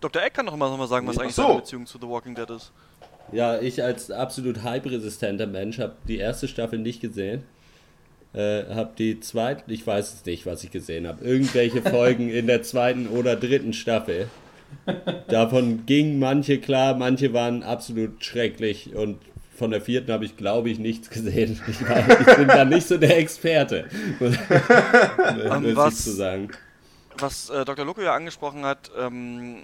Speaker 2: Dr. Eck kann doch mal, noch mal sagen, was eigentlich so. seine Beziehung zu The Walking Dead ist.
Speaker 3: Ja, ich als absolut hype-resistenter Mensch habe die erste Staffel nicht gesehen. Äh, habe die zweite, ich weiß es nicht, was ich gesehen habe, irgendwelche Folgen in der zweiten oder dritten Staffel. Davon gingen manche klar, manche waren absolut schrecklich und von der vierten habe ich, glaube ich, nichts gesehen. Ich, war, ich, bin da nicht so der Experte, muss
Speaker 2: was, ich zu sagen. Was äh, Dr. Loco ja angesprochen hat, ähm,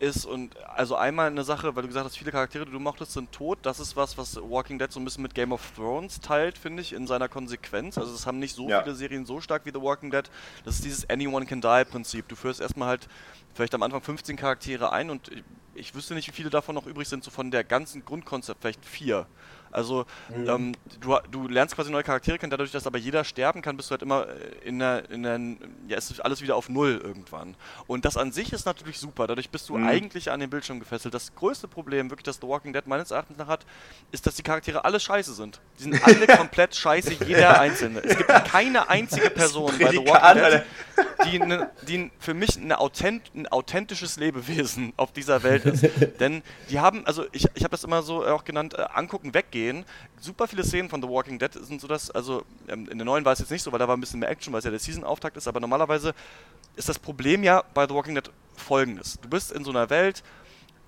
Speaker 2: ist und also einmal eine Sache, weil du gesagt hast, viele Charaktere, die du mochtest, sind tot. Das ist was, was Walking Dead so ein bisschen mit Game of Thrones teilt, finde ich, in seiner Konsequenz. Also es haben nicht so ja. viele Serien so stark wie The Walking Dead. Das ist dieses Anyone can die Prinzip. Du führst erstmal halt vielleicht am Anfang 15 Charaktere ein und ich, ich wüsste nicht, wie viele davon noch übrig sind, so von der ganzen Grundkonzept, vielleicht vier. Also mhm. ähm, du, du lernst quasi neue Charaktere kennen, dadurch, dass aber jeder sterben kann, bist du halt immer in der, in der ja, ist alles wieder auf Null irgendwann. Und das an sich ist natürlich super, dadurch bist du mhm. eigentlich an den Bildschirm gefesselt. Das größte Problem, wirklich, das The Walking Dead meines Erachtens nach hat, ist, dass die Charaktere alle scheiße sind. Die sind alle komplett scheiße, jeder einzelne. Es gibt keine einzige Person bei The Walking Dead, die, ne, die für mich eine Authent, ein authentisches Lebewesen auf dieser Welt ist. Denn die haben, also ich, ich habe das immer so auch genannt, äh, angucken, weggehen gehen. Super viele Szenen von The Walking Dead sind so, dass, also ähm, in der neuen war es jetzt nicht so, weil da war ein bisschen mehr Action, weil es ja der Season-Auftakt ist, aber normalerweise ist das Problem ja bei The Walking Dead folgendes. Du bist in so einer Welt,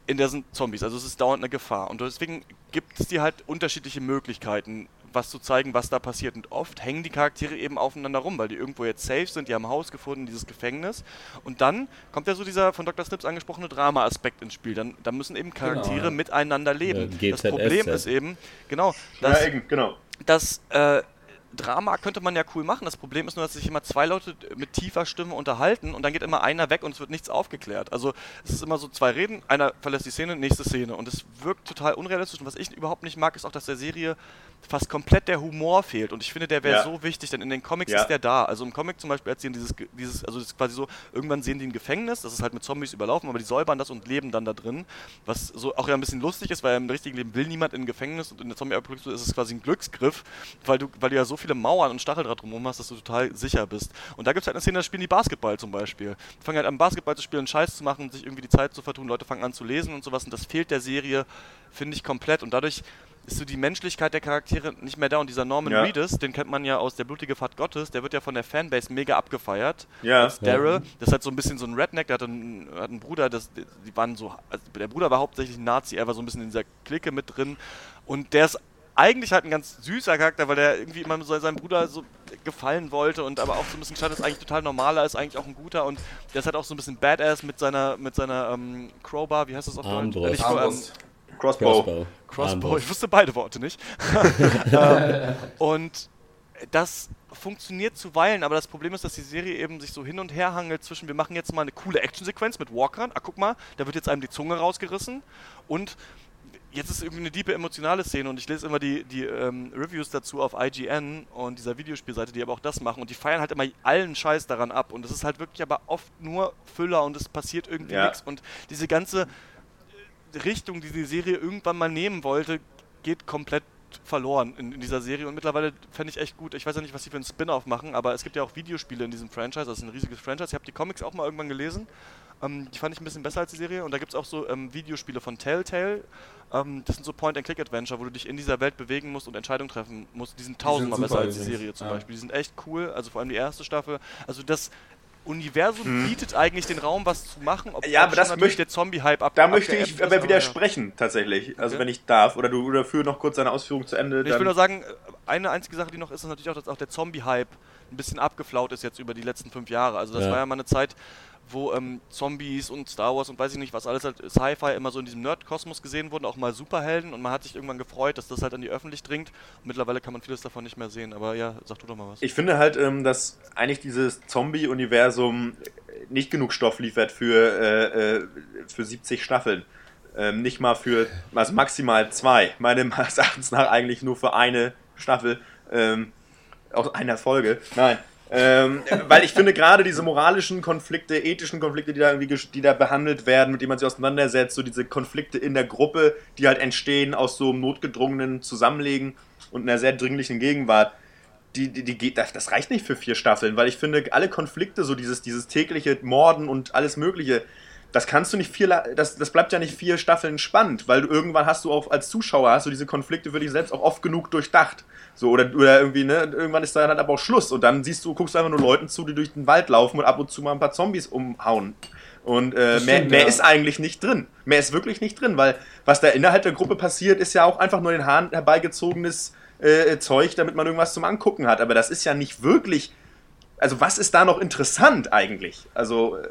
Speaker 2: in der sind Zombies, also es ist dauernd eine Gefahr. Und deswegen gibt es dir halt unterschiedliche Möglichkeiten, was zu zeigen, was da passiert. Und oft hängen die Charaktere eben aufeinander rum, weil die irgendwo jetzt safe sind, die haben ein Haus gefunden, dieses Gefängnis. Und dann kommt ja so dieser von Dr. Snips angesprochene Drama-Aspekt ins Spiel. Dann, dann müssen eben Charaktere genau. miteinander leben. Ja, das Problem ist eben, genau, dass,
Speaker 5: ja, genau.
Speaker 2: dass äh, Drama könnte man ja cool machen. Das Problem ist nur, dass sich immer zwei Leute mit tiefer Stimme unterhalten und dann geht immer einer weg und es wird nichts aufgeklärt. Also es ist immer so zwei Reden, einer verlässt die Szene, nächste Szene und es wirkt total unrealistisch. Und was ich überhaupt nicht mag, ist auch, dass der Serie fast komplett der Humor fehlt. Und ich finde, der wäre ja. so wichtig, denn in den Comics ja. ist der da. Also im Comic zum Beispiel erzählen dieses, dieses, also das ist quasi so, irgendwann sehen die ein Gefängnis, das ist halt mit Zombies überlaufen, aber die säubern das und leben dann da drin. Was so auch ja ein bisschen lustig ist, weil im richtigen Leben will niemand in ein Gefängnis und in der Zombie-Apokalypse ist es quasi ein Glücksgriff, weil du, weil du ja so viele Mauern und Stacheldraht drumherum hast, dass du total sicher bist. Und da gibt es halt eine Szene, da spielen die Basketball zum Beispiel. Die fangen halt an, Basketball zu spielen, Scheiß zu machen, sich irgendwie die Zeit zu vertun, Leute fangen an zu lesen und sowas und das fehlt der Serie, finde ich, komplett. Und dadurch ist so die Menschlichkeit der Charaktere nicht mehr da. Und dieser Norman ja. Reedus, den kennt man ja aus Der blutige Pfad Gottes, der wird ja von der Fanbase mega abgefeiert.
Speaker 5: Ja.
Speaker 2: Als Daryl. Das ist halt so ein bisschen so ein Redneck, der hat einen, hat einen Bruder, das, die waren so, also der Bruder war hauptsächlich Nazi, er war so ein bisschen in dieser Clique mit drin. Und der ist eigentlich halt ein ganz süßer Charakter, weil der irgendwie immer so seinem Bruder so gefallen wollte und aber auch so ein bisschen scheint, ist eigentlich total normaler, ist eigentlich auch ein guter und der ist halt auch so ein bisschen badass mit seiner mit seiner ähm, Crowbar, wie heißt das auf
Speaker 3: Deutsch?
Speaker 5: Äh, Crossbow.
Speaker 2: Crossbow. Crossbow. Ich wusste beide Worte nicht. ähm, und das funktioniert zuweilen, aber das Problem ist, dass die Serie eben sich so hin und her hangelt zwischen, wir machen jetzt mal eine coole Actionsequenz mit Walkern, ah guck mal, da wird jetzt einem die Zunge rausgerissen und jetzt ist irgendwie eine diepe emotionale Szene und ich lese immer die, die ähm, Reviews dazu auf IGN und dieser Videospielseite, die aber auch das machen und die feiern halt immer allen Scheiß daran ab und es ist halt wirklich aber oft nur Füller und es passiert irgendwie
Speaker 5: Ja.
Speaker 2: nichts und diese ganze Richtung, die die Serie irgendwann mal nehmen wollte, geht komplett verloren in, in dieser Serie und mittlerweile fände ich echt gut. Ich weiß ja nicht, was sie für einen Spin-off machen, aber es gibt ja auch Videospiele in diesem Franchise, das ist ein riesiges Franchise. Ich habe die Comics auch mal irgendwann gelesen. Ähm, die fand ich ein bisschen besser als die Serie und da gibt es auch so ähm, Videospiele von Telltale. Ähm, das sind so Point-and-Click-Adventure, wo du dich in dieser Welt bewegen musst und Entscheidungen treffen musst. Die sind tausendmal
Speaker 4: super
Speaker 2: besser als die. Serie zum
Speaker 4: Ja.
Speaker 2: Beispiel. Die sind echt cool, also vor allem die erste Staffel. Also das Universum
Speaker 5: Hm.
Speaker 2: bietet eigentlich den Raum, was zu machen, obwohl
Speaker 5: Ja, aber das möchte-
Speaker 2: der Zombie-Hype ab
Speaker 5: Da möchte ich aber
Speaker 2: ja.
Speaker 5: widersprechen, tatsächlich. Also,
Speaker 2: Okay.
Speaker 5: wenn ich darf. Oder du oder führ noch kurz deine Ausführung zu Ende.
Speaker 2: Ich will nur sagen, eine einzige Sache, die noch ist, ist natürlich auch, dass auch der Zombie-Hype ein bisschen abgeflaut ist jetzt über die letzten fünf Jahre. Also das
Speaker 3: Ja.
Speaker 2: war ja mal eine Zeit, wo ähm, Zombies und Star Wars und weiß ich nicht was alles halt Sci-Fi immer so in diesem Nerd-Kosmos gesehen wurden, auch mal Superhelden und man hat sich irgendwann gefreut, dass das halt an die Öffentlich dringt. Und mittlerweile kann man vieles davon nicht mehr sehen. Aber ja, sag du doch mal was.
Speaker 5: Ich finde halt, ähm, dass eigentlich dieses Zombie-Universum nicht genug Stoff liefert für, äh, äh, für 70 Staffeln. Ähm, nicht mal für, also maximal zwei. Meinem Erachtens nach eigentlich nur für eine Staffel ähm, aus einer Folge. Nein. Ähm, weil ich finde gerade diese moralischen Konflikte, ethischen Konflikte, die da irgendwie die da behandelt werden, mit denen man sich auseinandersetzt, so diese Konflikte in der Gruppe, die halt entstehen aus so einem notgedrungenen Zusammenlegen und einer sehr dringlichen Gegenwart, die, die, die geht, das, das reicht nicht für vier Staffeln, weil ich finde, alle Konflikte, so dieses, dieses tägliche Morden und alles Mögliche, das kannst du nicht vier, La- das, das bleibt ja nicht vier Staffeln spannend, weil du irgendwann hast du auch als Zuschauer, hast du diese Konflikte für dich selbst auch oft genug durchdacht. So, oder, oder irgendwie, ne, irgendwann ist da dann aber auch Schluss und dann siehst du, guckst du einfach nur Leuten zu, die durch den Wald laufen und ab und zu mal ein paar Zombies umhauen. Und äh, mehr,
Speaker 4: stimmt,
Speaker 5: mehr
Speaker 4: ja.
Speaker 5: ist eigentlich nicht drin. Mehr ist wirklich nicht drin, weil was da innerhalb der Gruppe passiert, ist ja auch einfach nur den Haaren herbeigezogenes äh, Zeug, damit man irgendwas zum Angucken hat. Aber das ist ja nicht wirklich. Also, was ist da noch interessant eigentlich? Also, äh,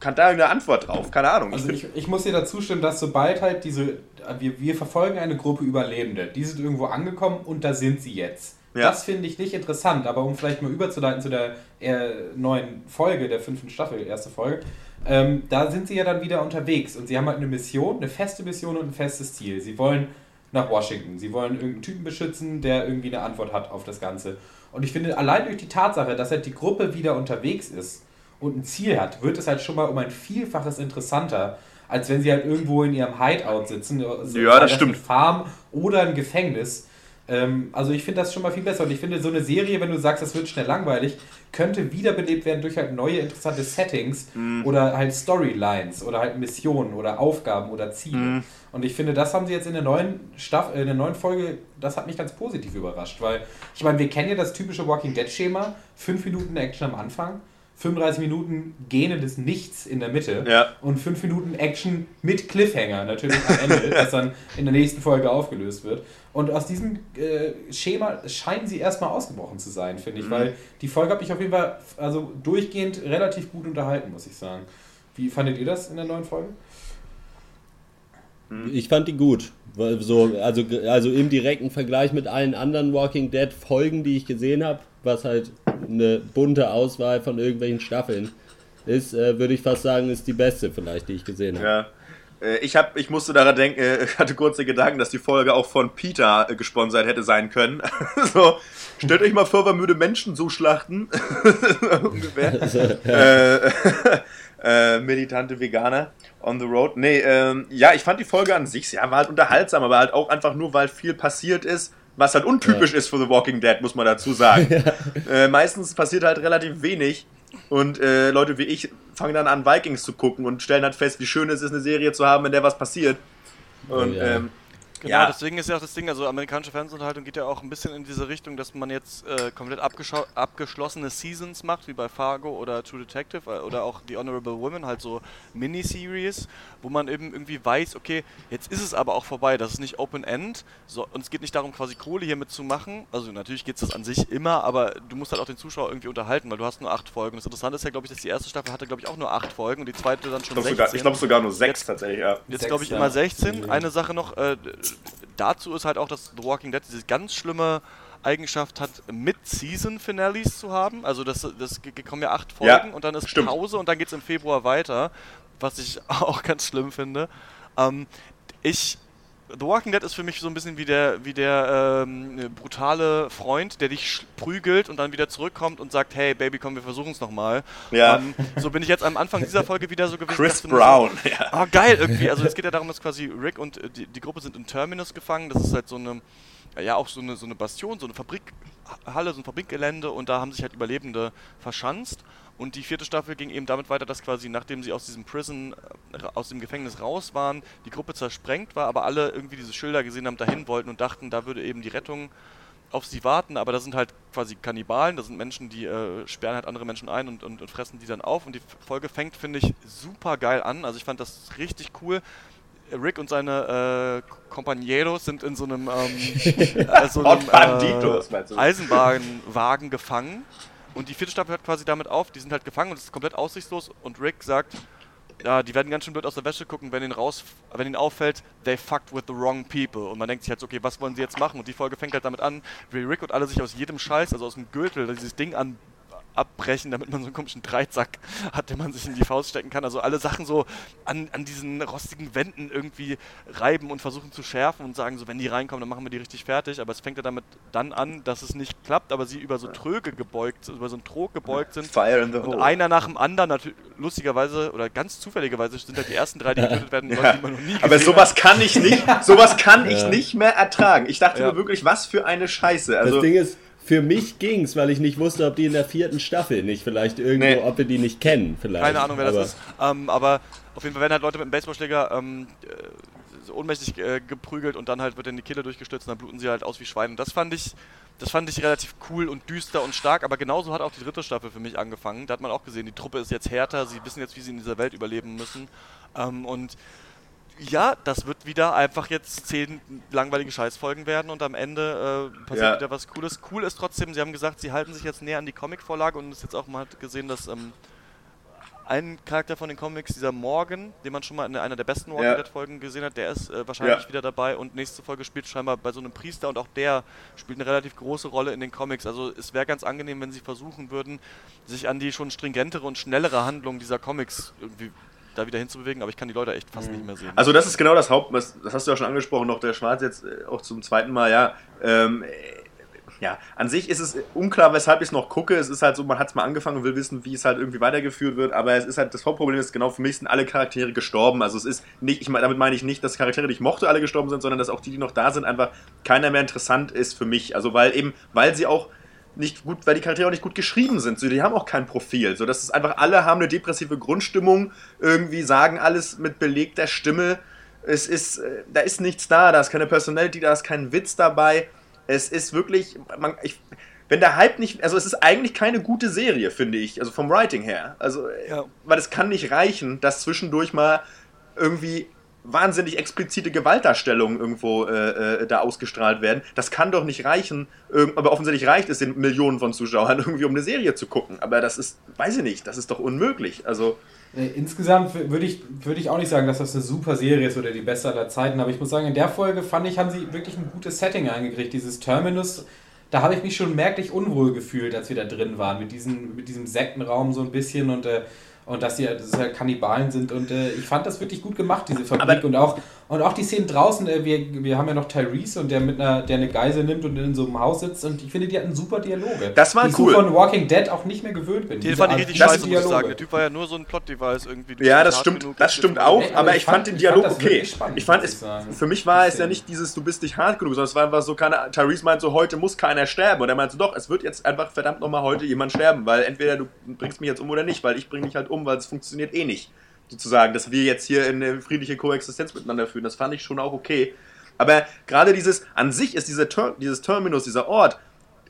Speaker 5: kann da irgendeine Antwort drauf? Keine Ahnung.
Speaker 4: Also ich, ich muss dir dazu stimmen, dass sobald halt diese, wir, wir verfolgen eine Gruppe Überlebende, die sind irgendwo angekommen und da sind sie jetzt.
Speaker 5: Ja.
Speaker 4: Das finde ich nicht interessant, aber um vielleicht mal überzuleiten zu der äh, neuen Folge, der fünften Staffel, erste Folge, ähm, da sind sie ja dann wieder unterwegs und sie haben halt eine Mission, eine feste Mission und ein festes Ziel. Sie wollen nach Washington, sie wollen irgendeinen Typen beschützen, der irgendwie eine Antwort hat auf das Ganze. Und ich finde, allein durch die Tatsache, dass halt die Gruppe wieder unterwegs ist und ein Ziel hat, wird es halt schon mal um ein Vielfaches interessanter, als wenn sie halt irgendwo in ihrem Hideout sitzen. So
Speaker 5: Ja, das stimmt.
Speaker 4: Farm oder ein Gefängnis. Ähm, also ich finde das schon mal viel besser. Und ich finde, so eine Serie, wenn du sagst, das wird schnell langweilig, könnte wiederbelebt werden durch halt neue interessante Settings
Speaker 5: Mhm.
Speaker 4: oder halt Storylines oder halt Missionen oder Aufgaben oder Ziele.
Speaker 5: Mhm.
Speaker 4: Und ich finde, das haben sie jetzt in der neuen Staffel, in der neuen Folge, das hat mich ganz positiv überrascht, weil ich meine, wir kennen ja das typische Walking Dead Schema, 5 Minuten Action am Anfang, 35 Minuten gähnendes Nichts in der Mitte
Speaker 5: Ja.
Speaker 4: und 5 Minuten Action mit Cliffhanger natürlich am Ende, das dann in der nächsten Folge aufgelöst wird. Und aus diesem äh, Schema scheinen sie erstmal ausgebrochen zu sein, finde ich,
Speaker 5: Mhm.
Speaker 4: weil die Folge hat mich auf jeden Fall also durchgehend relativ gut unterhalten, muss ich sagen. Wie fandet ihr das in der neuen Folge?
Speaker 3: Ich fand die gut. So, also, also im direkten Vergleich mit allen anderen Walking Dead Folgen, die ich gesehen habe, was halt eine bunte Auswahl von irgendwelchen Staffeln ist, äh, würde ich fast sagen, ist die beste vielleicht, die ich gesehen habe.
Speaker 5: Ja. Äh, Ich, hab, ich musste daran denken, äh, hatte kurze Gedanken, dass die Folge auch von Peter äh, gesponsert hätte sein können. so, stellt euch mal vor, wir müde Menschen so schlachten. Ungefähr. äh, äh, militante Veganer on the road. Nee, ähm, ja, ich fand die Folge an sich, ja, war halt unterhaltsam, aber halt auch einfach nur, weil viel passiert ist, was halt untypisch ist für The Walking Dead, muss man dazu sagen. äh, meistens passiert halt relativ wenig. Und äh, Leute wie ich fangen dann an, Vikings zu gucken und stellen halt fest, wie schön es ist, eine Serie zu haben, in der was passiert. Und
Speaker 3: Oh ja.
Speaker 5: ähm,
Speaker 2: Genau,
Speaker 5: Ja.
Speaker 2: deswegen ist ja auch das Ding, also amerikanische Fernsehunterhaltung geht ja auch ein bisschen in diese Richtung, dass man jetzt äh, komplett abgeschlossene Seasons macht, wie bei Fargo oder True Detective äh, oder auch The Honorable Women, halt so Miniseries, wo man eben irgendwie weiß, okay, jetzt ist es aber auch vorbei, das ist nicht Open End so, und es geht nicht darum, quasi Kohle hiermit zu machen, also natürlich geht es das an sich immer, aber du musst halt auch den Zuschauer irgendwie unterhalten, weil du hast nur acht Folgen. Das Interessante ist ja, glaube ich, dass die erste Staffel hatte, glaube ich, auch nur acht Folgen und die zweite dann
Speaker 5: ich
Speaker 2: schon
Speaker 5: glaube
Speaker 2: 16.
Speaker 5: sogar, ich glaub sogar nur sechs
Speaker 2: Jetzt-
Speaker 5: tatsächlich, ja.
Speaker 2: Jetzt glaube ich
Speaker 4: ja.
Speaker 2: immer 16.
Speaker 3: Mhm.
Speaker 2: Eine Sache noch, äh, dazu ist halt auch, dass The Walking Dead dieses ganz schlimme Eigenschaft hat, Mid-Season-Finales zu haben. Also das, das kommen ja acht Folgen ja, und dann ist stimmt. Pause und dann geht es im Februar weiter, was ich auch ganz schlimm finde. Ähm, ich The Walking Dead ist für mich so ein bisschen wie der, wie der ähm, brutale Freund, der dich prügelt und dann wieder zurückkommt und sagt, hey Baby, komm, wir versuchen es nochmal. Ja. Ähm, so bin ich jetzt am Anfang dieser Folge wieder so gewesen.
Speaker 5: Chris Brown,
Speaker 2: so, ja. Oh, geil irgendwie. Also es geht ja darum, dass quasi Rick und äh, die, die Gruppe sind in Terminus gefangen. Das ist halt so eine, ja auch so eine, so eine Bastion, so eine Fabrikhalle, so ein Fabrikgelände und da haben sich halt Überlebende verschanzt. Und die vierte Staffel ging eben damit weiter, dass quasi nachdem sie aus diesem Prison, äh, aus dem Gefängnis raus waren, die Gruppe zersprengt war, aber alle irgendwie diese Schilder gesehen haben, dahin wollten und dachten, da würde eben die Rettung auf sie warten, aber da sind halt quasi Kannibalen, das sind Menschen, die äh, sperren halt andere Menschen ein und, und, und, fressen die dann auf. Und die Folge fängt, finde ich, super geil an, also ich fand das richtig cool. Rick und seine äh, Compañeros sind in so einem, ähm, äh, so einem äh, Eisenbahnwagen gefangen und die vierte Staffel hört quasi damit auf, die sind halt gefangen und es ist komplett aussichtslos und Rick sagt, ja, die werden ganz schön blöd aus der Wäsche gucken, wenn ihnen raus, wenn ihnen auffällt, they fucked with the wrong people. Und man denkt sich halt, okay, was wollen sie jetzt machen? Und die Folge fängt halt damit an, wie Rick und alle sich aus jedem Scheiß, also aus dem Gürtel, dieses Ding an abbrechen, damit man so einen komischen Dreizack hat, den man sich in die Faust stecken kann. Also alle Sachen so an, an diesen rostigen Wänden irgendwie reiben und versuchen zu schärfen und sagen so, wenn die reinkommen, dann machen wir die richtig fertig. Aber es fängt ja damit dann an, dass es nicht klappt, aber sie über so Tröge gebeugt, über so einen Trog gebeugt sind.
Speaker 5: Fire in the
Speaker 2: und einer nach dem anderen, lustigerweise oder ganz zufälligerweise sind halt die ersten drei, die getötet werden, ja. die man noch nie
Speaker 5: Aber sowas hat. kann ich nicht, sowas kann ich nicht mehr ertragen. Ich dachte ja. mir wirklich, was für eine Scheiße.
Speaker 3: Also, das Ding ist, für mich ging's, weil ich nicht wusste, ob die in der vierten Staffel nicht vielleicht irgendwo, nee. ob wir die nicht kennen. Vielleicht.
Speaker 2: Keine Ahnung, wer aber das ist. Ähm, aber auf jeden Fall werden halt Leute mit einem Baseballschläger ähm, so ohnmächtig äh, geprügelt und dann halt wird in die Kehle durchgestürzt und dann bluten sie halt aus wie Schweine. Und das fand ich, das fand ich relativ cool und düster und stark. Aber genauso hat auch die dritte Staffel für mich angefangen. Da hat man auch gesehen, die Truppe ist jetzt härter, sie wissen jetzt, wie sie in dieser Welt überleben müssen. Ähm, und ja, das wird wieder einfach jetzt zehn langweilige Scheißfolgen werden und am Ende äh, passiert ja. wieder was Cooles. Cool ist trotzdem, sie haben gesagt, sie halten sich jetzt näher an die Comic-Vorlage und es ist jetzt auch mal gesehen, dass ähm, ein Charakter von den Comics, dieser Morgan, den man schon mal in einer der besten Walking Dead-Folgen gesehen hat, der ist äh, wahrscheinlich ja. wieder dabei und nächste Folge spielt scheinbar bei so einem Priester und auch der spielt eine relativ große Rolle in den Comics. Also es wäre ganz angenehm, wenn sie versuchen würden, sich an die schon stringentere und schnellere Handlung dieser Comics irgendwie da wieder hinzubewegen, aber ich kann die Leute echt fast mhm. nicht mehr sehen.
Speaker 5: Also das ist genau das Haupt, das hast du ja schon angesprochen, noch der Schwarz jetzt äh, auch zum zweiten Mal, ja. Ähm, ja, an sich ist es unklar, weshalb ich es noch gucke. Es ist halt so, man hat es mal angefangen und will wissen, wie es halt irgendwie weitergeführt wird, aber es ist halt, das Hauptproblem ist genau, für mich sind alle Charaktere gestorben. Also es ist nicht, ich meine, damit meine ich nicht, dass Charaktere, die ich mochte, alle gestorben sind, sondern dass auch die, die noch da sind, einfach keiner mehr interessant ist für mich. Also weil eben, weil sie auch nicht gut, weil die Charaktere auch nicht gut geschrieben sind. So, die haben auch kein Profil. So, das ist einfach, alle haben eine depressive Grundstimmung, irgendwie sagen alles mit belegter Stimme. Es ist, äh, da ist nichts da, da ist keine Personality, da ist kein Witz dabei. Es ist wirklich, man, ich, wenn der Hype nicht, also es ist eigentlich keine gute Serie, finde ich, also vom Writing her. Also, ja. weil es kann nicht reichen, dass zwischendurch mal irgendwie wahnsinnig explizite Gewaltdarstellungen irgendwo äh, äh, da ausgestrahlt werden. Das kann doch nicht reichen, aber offensichtlich reicht es den Millionen von Zuschauern irgendwie, um eine Serie zu gucken. Aber das ist, weiß ich nicht, das ist doch unmöglich. Also
Speaker 4: äh, Insgesamt würde ich, würd ich auch nicht sagen, dass das eine super Serie ist oder die beste aller Zeiten, aber ich muss sagen, in der Folge fand ich, haben sie wirklich ein gutes Setting eingekriegt. Dieses Terminus, da habe ich mich schon merklich unwohl gefühlt, als wir da drin waren, mit, diesen, mit diesem Sektenraum so ein bisschen und äh, und dass sie dass es halt Kannibalen sind. Und äh, ich fand das wirklich gut gemacht, diese Fabrik. Aber und auch, und auch die Szenen draußen, äh, wir, wir haben ja noch Tyrese und der mit einer, der eine Geisel nimmt und in so einem Haus sitzt. Und ich finde, die hatten super Dialoge.
Speaker 5: Das war
Speaker 4: die
Speaker 5: cool.
Speaker 4: Ich von Walking Dead auch nicht mehr gewöhnt bin.
Speaker 2: Den fand ich richtig scheiße, muss ich sagen. Der Typ war ja nur so ein Plot-Device irgendwie.
Speaker 5: Ja, das stimmt, das stimmt auch, Ey, aber ich, ich fand, den Dialog fand okay. Spannend, ich fand es, für mich war es ja nicht dieses, du bist nicht hart genug, sondern es war einfach so, keine, Tyrese meint so, heute muss keiner sterben. Und er meinte so, doch, es wird jetzt einfach verdammt nochmal heute jemand sterben, weil entweder du bringst mich jetzt um oder nicht, weil ich bringe mich halt um, weil es funktioniert eh nicht sozusagen, dass wir jetzt hier eine friedliche Koexistenz miteinander führen. Das fand ich schon auch okay. Aber gerade dieses, an sich ist dieser Ter dieses Terminus, dieser Ort,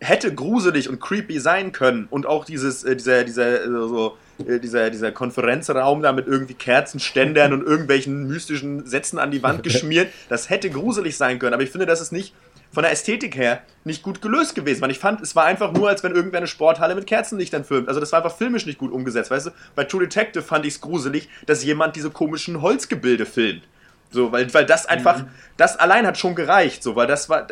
Speaker 5: hätte gruselig und creepy sein können. Und auch dieses, äh, dieser, dieser, äh, so, äh, dieser, dieser Konferenzraum da mit irgendwie Kerzenständern und irgendwelchen mystischen Sätzen an die Wand geschmiert, das hätte gruselig sein können. Aber ich finde, das ist nicht von der Ästhetik her nicht gut gelöst gewesen, weil ich fand, es war einfach nur, als wenn irgendwer eine Sporthalle mit Kerzenlichtern filmt. Also das war einfach filmisch nicht gut umgesetzt, weißt du? Bei True Detective fand ich es gruselig, dass jemand diese komischen Holzgebilde filmt. So, weil, weil das einfach, mhm. das allein hat schon gereicht, so, weil das war,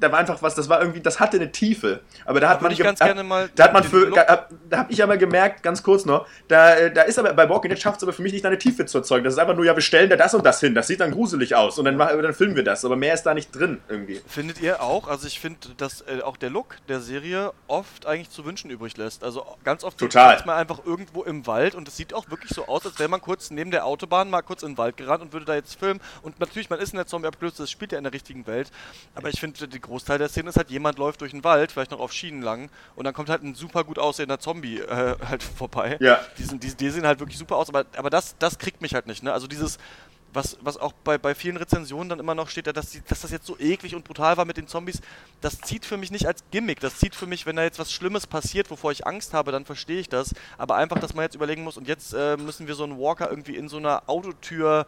Speaker 5: da war einfach was, das war irgendwie, das hatte eine Tiefe. Aber da hat
Speaker 2: Da
Speaker 5: man
Speaker 2: ganz gerne mal
Speaker 5: Da hat man für, da, habe ich aber gemerkt, ganz kurz noch, da, äh, da ist aber bei Walking Dead schafft es aber für mich nicht, eine Tiefe zu erzeugen. Das ist einfach nur, ja, wir stellen da das und das hin. Das sieht dann gruselig aus und dann, machen- dann filmen wir das. Aber mehr ist da nicht drin irgendwie.
Speaker 2: Findet ihr auch? Also ich finde, dass äh, auch der Look der Serie oft eigentlich zu wünschen übrig lässt. Also ganz oft sieht
Speaker 5: Total.
Speaker 2: man mal einfach irgendwo im Wald und es sieht auch wirklich so aus, als wäre man kurz neben der Autobahn mal kurz in den Wald gerannt und würde da jetzt filmen. Und natürlich, man ist in der Zombie-Apokalypse, das spielt ja in der richtigen Welt. Aber ich finde, der Großteil der Szene ist halt, jemand läuft durch den Wald, vielleicht noch auf Schienen lang und dann kommt halt ein super gut aussehender Zombie äh, halt vorbei.
Speaker 5: Ja.
Speaker 2: Die, sind, die, die sehen halt wirklich super aus, aber, aber das, das kriegt mich halt nicht. Ne? Also dieses, was, was auch bei, bei vielen Rezensionen dann immer noch steht, dass, die, dass das jetzt so eklig und brutal war mit den Zombies, das zieht für mich nicht als Gimmick. Das zieht für mich, wenn da jetzt was Schlimmes passiert, wovor ich Angst habe, dann verstehe ich das. Aber einfach, dass man jetzt überlegen muss, und jetzt äh, müssen wir so einen Walker irgendwie in so einer Autotür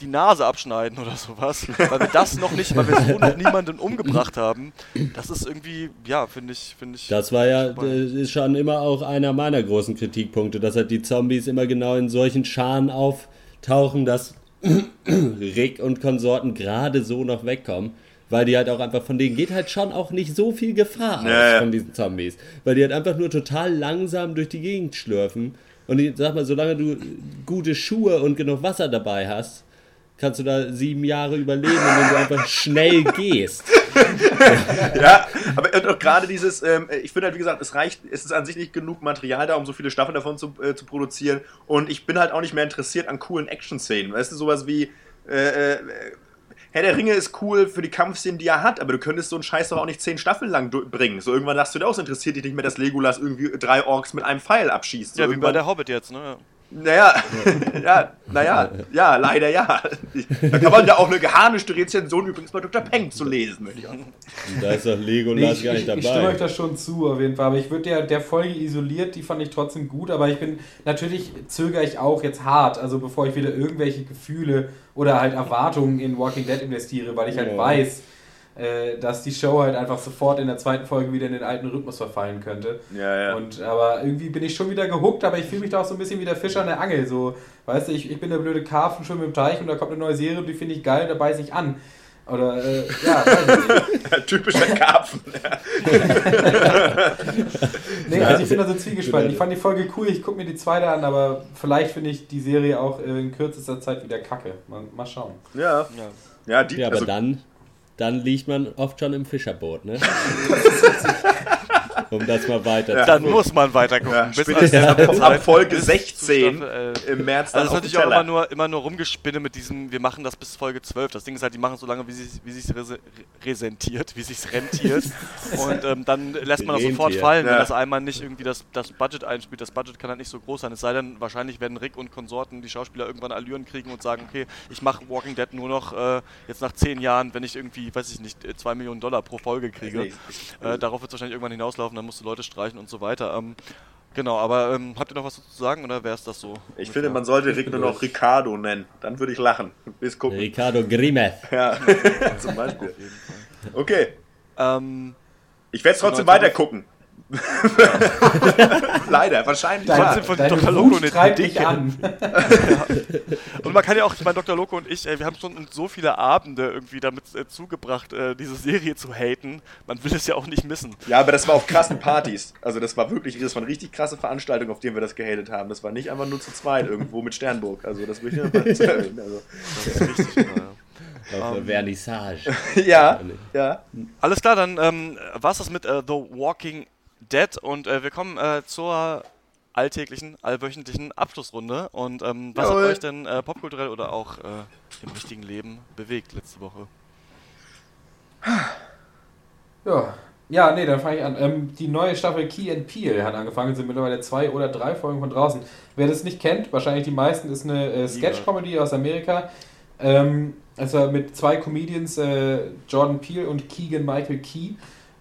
Speaker 2: die Nase abschneiden oder sowas, weil wir das noch nicht, weil wir so noch niemanden umgebracht haben. Das ist irgendwie, ja, finde ich, finde ich.
Speaker 3: Das war ja, das ist schon immer auch einer meiner großen Kritikpunkte, dass halt die Zombies immer genau in solchen Scharen auftauchen, dass Rick und Konsorten gerade so noch wegkommen. Weil die halt auch einfach, von denen geht halt schon auch nicht so viel Gefahr aus
Speaker 5: Ja, ja.
Speaker 3: von diesen Zombies. Weil die halt einfach nur total langsam durch die Gegend schlürfen. Und ich sag mal, solange du gute Schuhe und genug Wasser dabei hast, kannst du da sieben Jahre überleben, wenn du einfach schnell gehst.
Speaker 5: Ja, aber und auch gerade dieses, ähm, ich finde halt, wie gesagt, es reicht, es ist an sich nicht genug Material da, um so viele Staffeln davon zu, äh, zu produzieren. Und ich bin halt auch nicht mehr interessiert an coolen Action-Szenen. Weißt du, sowas wie, äh, äh, Herr der Ringe ist cool für die Kampfszenen, die er hat, aber du könntest so einen Scheiß doch auch nicht zehn Staffeln lang bringen. So irgendwann sagst du dir auch, es interessiert dich nicht mehr, dass Legolas irgendwie drei Orks mit einem Pfeil abschießt. So
Speaker 2: ja, wie bei der Hobbit jetzt, ne?
Speaker 5: Naja, ja, naja, ja, leider ja. Da kann man ja auch eine geharnischte Rezension übrigens bei Dr. Peng zu lesen, möchte ich auch.
Speaker 3: Und da ist doch
Speaker 4: Nee,
Speaker 3: Legolas
Speaker 4: ich,
Speaker 3: gar
Speaker 4: ich,
Speaker 3: nicht
Speaker 4: ich stimme euch
Speaker 3: dabei.
Speaker 4: da schon zu, auf jeden Fall. Aber ich würde der, der Folge isoliert, die fand ich trotzdem gut. Aber ich bin, natürlich zögere ich auch jetzt hart, also bevor ich wieder irgendwelche Gefühle oder halt Erwartungen in Walking Dead investiere, weil ich halt
Speaker 3: Ja.
Speaker 4: weiß, dass die Show halt einfach sofort in der zweiten Folge wieder in den alten Rhythmus verfallen könnte.
Speaker 5: Ja, ja.
Speaker 4: Und, aber irgendwie bin ich schon wieder gehuckt, aber ich fühle mich da auch so ein bisschen wie der Fisch an der Angel. So, weißt du, ich, ich bin der blöde Karpfen schon im Teich und da kommt eine neue Serie und die finde ich geil, da beiße ich an. Oder, äh, ja.
Speaker 5: Typischer Karpfen.
Speaker 4: Nee, also ich bin da so zwiegespalten. Ich fand die Folge cool, ich gucke mir die zweite an, aber vielleicht finde ich die Serie auch äh, in kürzester Zeit wieder kacke. Mal, mal schauen.
Speaker 5: Ja,
Speaker 2: Ja.
Speaker 5: ja, die,
Speaker 3: Ja, aber
Speaker 5: also,
Speaker 3: dann, dann liegt man oft schon im Fischerboot, ne? um das mal weiter
Speaker 5: Ja.
Speaker 2: Dann muss man weiter gucken.
Speaker 5: ja,
Speaker 2: bis
Speaker 5: spätestens
Speaker 2: an
Speaker 5: ab, ab Folge
Speaker 2: bis zu
Speaker 5: 16
Speaker 2: Staffel, äh,
Speaker 5: im März
Speaker 2: Also das ist natürlich auch immer nur, immer nur rumgespinne mit diesem, wir machen das bis Folge 12. Das Ding ist halt, die machen es so lange, wie sie wie sich's resentiert, wie sich's rentiert. Und ähm, dann lässt man das sofort fallen, wenn
Speaker 5: Ja.
Speaker 2: das einmal nicht irgendwie das, das Budget einspielt. Das Budget kann halt nicht so groß sein. Es sei denn, wahrscheinlich werden Rick und Konsorten, die Schauspieler, irgendwann Allüren kriegen und sagen, okay, ich mache Walking Dead nur noch äh, jetzt nach 10 Jahren, wenn ich irgendwie, weiß ich nicht, 2 Millionen Dollar pro Folge kriege.
Speaker 5: Nee,
Speaker 2: Äh, darauf wird es wahrscheinlich irgendwann hinauslaufen, dann musst du Leute streichen und so weiter. Ähm, genau, aber ähm, habt ihr noch was dazu zu sagen oder wäre es das so?
Speaker 5: Ich finde, man sollte Rick nur noch Ricardo nennen. Dann würde ich lachen. Bis gucken.
Speaker 3: Ricardo Grimeth.
Speaker 5: Ja, zum Beispiel. Okay,
Speaker 2: Ähm,
Speaker 5: ich werde es trotzdem weiter gucken. Leider, wahrscheinlich.
Speaker 4: Dein,
Speaker 2: Trotzdem von
Speaker 4: deine
Speaker 2: Dr. Loco eine Dicke.
Speaker 4: dich an.
Speaker 2: Und man kann ja auch, ich meine, Dr. Loco und ich, ey, wir haben schon so viele Abende irgendwie damit äh, zugebracht, äh, diese Serie zu haten. Man will es ja auch nicht missen.
Speaker 5: Ja, aber das war auf krassen Partys. Also das war wirklich, das waren richtig krasse Veranstaltungen, auf denen wir das gehatet haben. Das war nicht einfach nur zu zweit irgendwo mit Sternburg. Also das will ich nur mal erwähnen. Also,
Speaker 2: Das ist richtig. ja.
Speaker 3: Auf der Vernissage.
Speaker 5: ja, ja.
Speaker 2: Alles klar, dann ähm, war es das mit äh, The Walking Dead und äh, wir kommen äh, zur alltäglichen, allwöchentlichen Abschlussrunde. Und ähm, was
Speaker 5: Jawohl.
Speaker 2: hat euch denn äh, popkulturell oder auch äh, im richtigen Leben bewegt letzte Woche?
Speaker 4: Ja. Ja, nee, dann fange ich an. Ähm, die neue Staffel Key and Peel hat angefangen, sind mittlerweile zwei oder drei Folgen von draußen. Wer das nicht kennt, wahrscheinlich die meisten, ist eine äh, Sketch-Comedy aus Amerika. Ähm, also mit zwei Comedians, äh, Jordan Peele und Keegan Michael Key,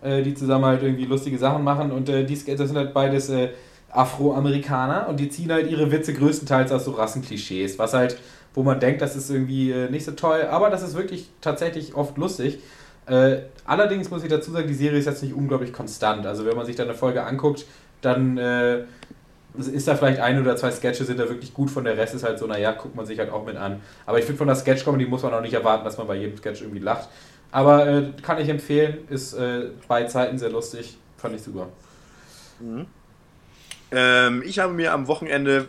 Speaker 4: äh, die zusammen halt irgendwie lustige Sachen machen. Und äh, die, das sind halt beides äh, Afroamerikaner und die ziehen halt ihre Witze größtenteils aus so Rassenklischees, was halt, wo man denkt, das ist irgendwie äh, nicht so toll, aber das ist wirklich tatsächlich oft lustig. Äh, allerdings muss ich dazu sagen, die Serie ist jetzt nicht unglaublich konstant. Also wenn man sich da eine Folge anguckt, dann ist da vielleicht ein oder zwei Sketche sind da wirklich gut, von der Rest ist halt so, naja, guckt man sich halt auch mit an. Aber ich finde, von der Sketch-Comedy muss man auch nicht erwarten, dass man bei jedem Sketch irgendwie lacht. Aber äh, kann ich empfehlen, ist äh, bei Zeiten sehr lustig, fand ich super.
Speaker 5: Mhm. Ähm, ich habe mir am Wochenende,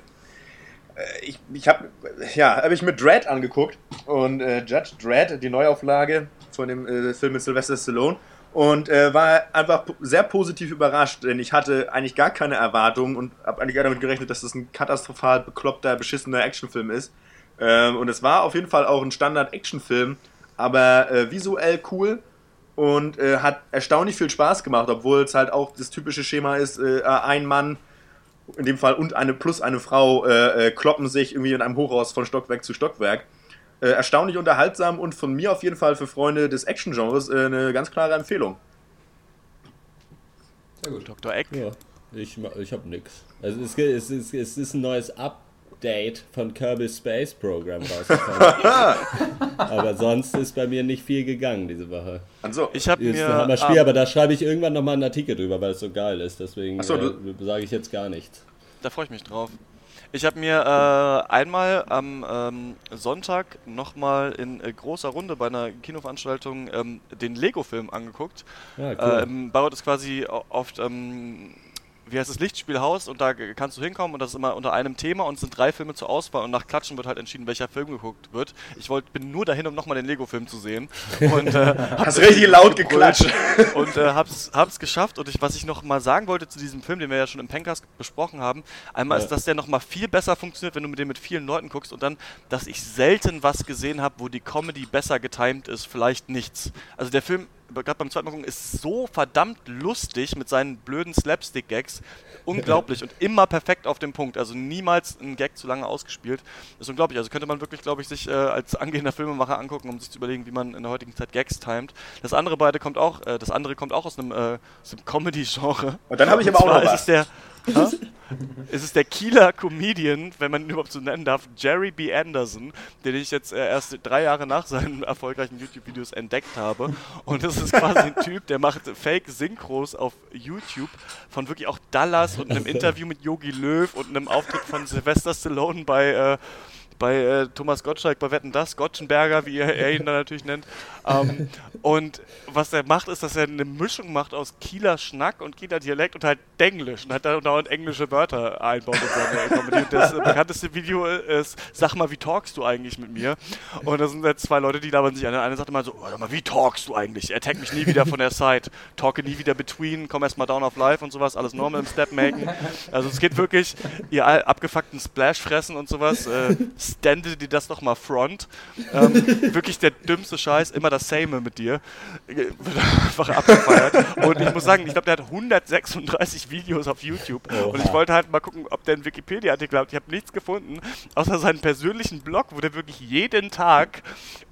Speaker 5: äh, ich, ich habe, ja, habe ich mit Dread angeguckt und äh, Judge Dread, die Neuauflage von dem äh, Film mit Sylvester Stallone und äh, war einfach sehr positiv überrascht, denn ich hatte eigentlich gar keine Erwartungen und habe eigentlich gar damit gerechnet, dass das ein katastrophal bekloppter, beschissener Actionfilm ist. Ähm, und es war auf jeden Fall auch ein Standard-Actionfilm, aber äh, visuell cool und äh, hat erstaunlich viel Spaß gemacht, obwohl es halt auch das typische Schema ist, äh, ein Mann in dem Fall und eine plus eine Frau äh, äh, kloppen sich irgendwie in einem Hochhaus von Stockwerk zu Stockwerk. Äh, erstaunlich unterhaltsam und von mir auf jeden Fall für Freunde des Action-Genres äh, eine ganz klare Empfehlung.
Speaker 2: Sehr gut. Dr. Eck.
Speaker 3: Ja, ich, ich hab nix. Also es, es, es, es ist ein neues Update von Kerbal Space Program rausgekommen. aber sonst ist bei mir nicht viel gegangen diese Woche.
Speaker 2: Also, ich habe mir
Speaker 3: ein Hammer Spiel, aber da schreibe ich irgendwann nochmal einen Artikel drüber, weil es so geil ist. Deswegen so, äh, sage ich jetzt gar nichts.
Speaker 2: Da freue ich mich drauf. Ich habe mir äh, einmal am ähm, Sonntag nochmal in äh, großer Runde bei einer Kinoveranstaltung ähm, den Lego-Film angeguckt. Ja, cool. ähm, Baut ist quasi oft ähm, wie heißt das, Lichtspielhaus und da kannst du hinkommen und das ist immer unter einem Thema und es sind drei Filme zur Auswahl und nach Klatschen wird halt entschieden, welcher Film geguckt wird. Ich wollt, bin nur dahin, um nochmal den Lego-Film zu sehen. Und,
Speaker 5: äh, Hast richtig laut geklatscht.
Speaker 2: Und äh, hab's, hab's geschafft und ich, was ich noch mal sagen wollte zu diesem Film, den wir ja schon im Pencast besprochen haben, einmal ja. ist, dass der noch mal viel besser funktioniert, wenn du mit dem mit vielen Leuten guckst und dann, dass ich selten was gesehen habe, wo die Comedy besser getimed ist, vielleicht nichts. Also der Film gerade beim zweiten Mal gucken, ist so verdammt lustig mit seinen blöden Slapstick-Gags. Unglaublich und immer perfekt auf dem Punkt. Also niemals ein Gag zu lange ausgespielt. Ist unglaublich. Also könnte man wirklich, glaube ich, sich äh, als angehender Filmemacher angucken, um sich zu überlegen, wie man in der heutigen Zeit Gags timet. Das andere beide kommt auch, äh, das andere kommt auch aus einem, äh, einem Comedy-Genre.
Speaker 5: Und dann habe ich aber auch noch was.
Speaker 2: Es ist der Kieler Comedian, wenn man ihn überhaupt so nennen darf, Jerry B. Anderson, den ich jetzt äh, erst drei Jahre nach seinen erfolgreichen YouTube-Videos entdeckt habe. Und das ist quasi ein Typ, der macht Fake-Synchros auf YouTube von wirklich auch Dallas und einem Interview mit Yogi Löw und einem Auftritt von Sylvester Stallone bei äh, bei äh, Thomas Gottschalk, bei Wetten das, Gottschenberger, wie er, er ihn dann natürlich nennt. Ähm, und was er macht, ist, dass er eine Mischung macht aus Kieler Schnack und Kieler Dialekt und halt Denglisch und hat da dauernd englische Wörter einbaut. Das bekannteste Video ist, sag mal, wie talkst du eigentlich mit mir? Und da sind jetzt zwei Leute, die labern sich an. Der eine sagt immer so, warte mal, wie talkst du eigentlich? Attack mich nie wieder von der Side, talke nie wieder between, komm erstmal down auf live und sowas, alles normal im Step making. Also es geht wirklich, ihr abgefuckten Splash fressen und sowas, äh, stände dir das doch mal front. Ähm, wirklich der dümmste Scheiß, immer das Same mit dir. Wird einfach abgefeiert. Und ich muss sagen, ich glaube, der hat 136 Videos auf YouTube. Oha. Und ich wollte halt mal gucken, ob der einen Wikipedia-Artikel hat. Ich habe nichts gefunden, außer seinen persönlichen Blog, wo der wirklich jeden Tag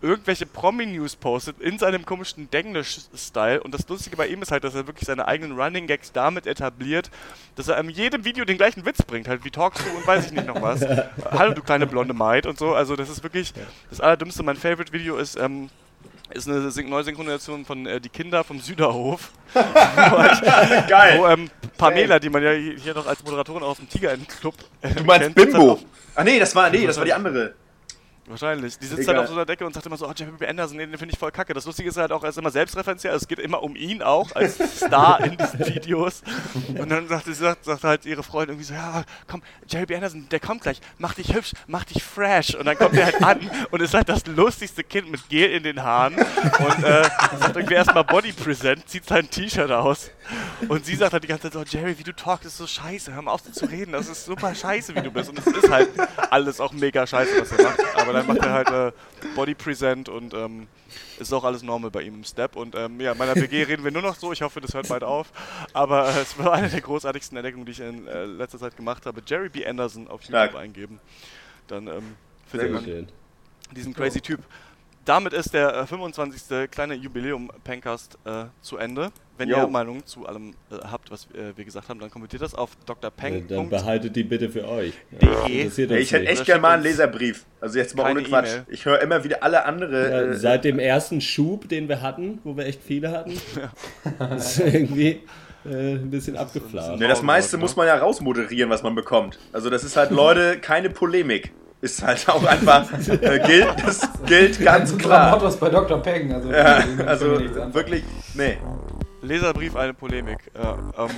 Speaker 2: irgendwelche Promi-News postet in seinem komischen Denglisch-Style. Und das Lustige bei ihm ist halt, dass er wirklich seine eigenen Running Gags damit etabliert, dass er in jedem Video den gleichen Witz bringt. Halt, wie talkst du und weiß ich nicht noch was. Hallo, du kleine blonde Maid und so. Also, das ist wirklich das Allerdümmste. Mein Favorite-Video ist. Ähm, ist eine Neusynchronisation von äh, Die Kinder vom Süderhof.
Speaker 5: Geil.
Speaker 2: Wo ähm, Pamela, die man ja hier noch als Moderatorin aus dem Tiger Club
Speaker 5: äh, Du meinst kennt, Bimbo? Ah nee, das war nee, das war die andere.
Speaker 2: Wahrscheinlich. Die sitzt Egal. dann auf so einer Decke und sagt immer so, oh, Jeremy Anderson, den finde ich voll kacke. Das Lustige ist halt auch, er ist immer selbstreferenziell. Also es geht immer um ihn auch als Star in diesen Videos. Und dann sagt, sagt, sagt halt ihre Freundin irgendwie so, ja, komm, Jeremy Anderson, der kommt gleich. Mach dich hübsch, mach dich fresh. Und dann kommt er halt an und ist halt das lustigste Kind mit Gel in den Haaren. Und äh, sagt irgendwie erstmal Body Present, zieht sein T-Shirt aus. Und sie sagt halt die ganze Zeit so, Jerry, wie du talkst, ist so scheiße. Hör mal auf zu reden. Das ist super scheiße, wie du bist. Und es ist halt alles auch mega scheiße, was er macht. Aber dann macht er halt äh, Body Present und ähm, ist auch alles normal bei ihm im Step. Und ähm, ja, in meiner WG reden wir nur noch so. Ich hoffe, das hört bald auf. Aber äh, es war eine der großartigsten Entdeckungen, die ich in äh, letzter Zeit gemacht habe. Jerry B. Anderson auf YouTube ja. eingeben. Dann ähm, findet man diesen crazy Typ. Damit ist der äh, 25. kleine Jubiläum-Pencast äh, zu Ende. Wenn Yo. ihr Meinungen zu allem äh, habt, was äh, wir gesagt haben, dann kommentiert das auf drpeng.
Speaker 3: Ja, dann behaltet die bitte für euch.
Speaker 5: Ja, ich hätte echt gerne mal einen Leserbrief. Also jetzt mal ohne Quatsch. E ich höre immer wieder alle andere.
Speaker 3: Ja, äh, seit dem ersten Schub, den wir hatten, wo wir echt viele hatten, ist irgendwie äh, ein bisschen abgeflaut.
Speaker 5: Ja, das meiste muss man ja rausmoderieren, was man bekommt. Also das ist halt, Leute, keine Polemik. Ist halt auch einfach, äh, gilt, das gilt ganz klar.
Speaker 4: Mottos bei Dr. Peng. Also,
Speaker 5: Ja, also wirklich, nee.
Speaker 2: Leserbrief, eine Polemik. Ja, ähm,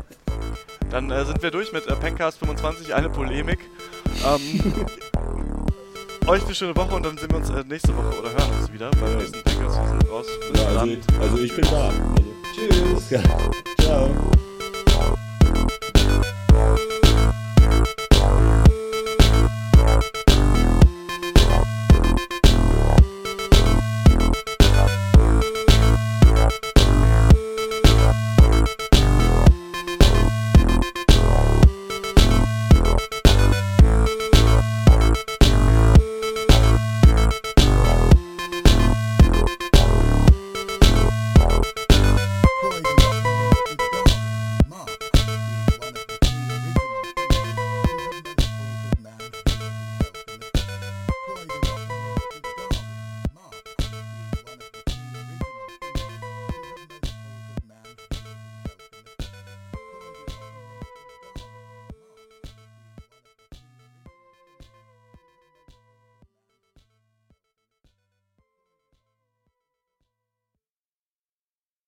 Speaker 2: dann äh, sind wir durch mit äh, Pencast 25, eine Polemik. Ähm, euch eine schöne Woche und dann sehen wir uns äh, nächste Woche oder hören uns wieder beim nächsten Pencast. Wir sind raus.
Speaker 3: Ja, also, also ich bin da. Also,
Speaker 4: Tschüss.
Speaker 3: ja. Ciao.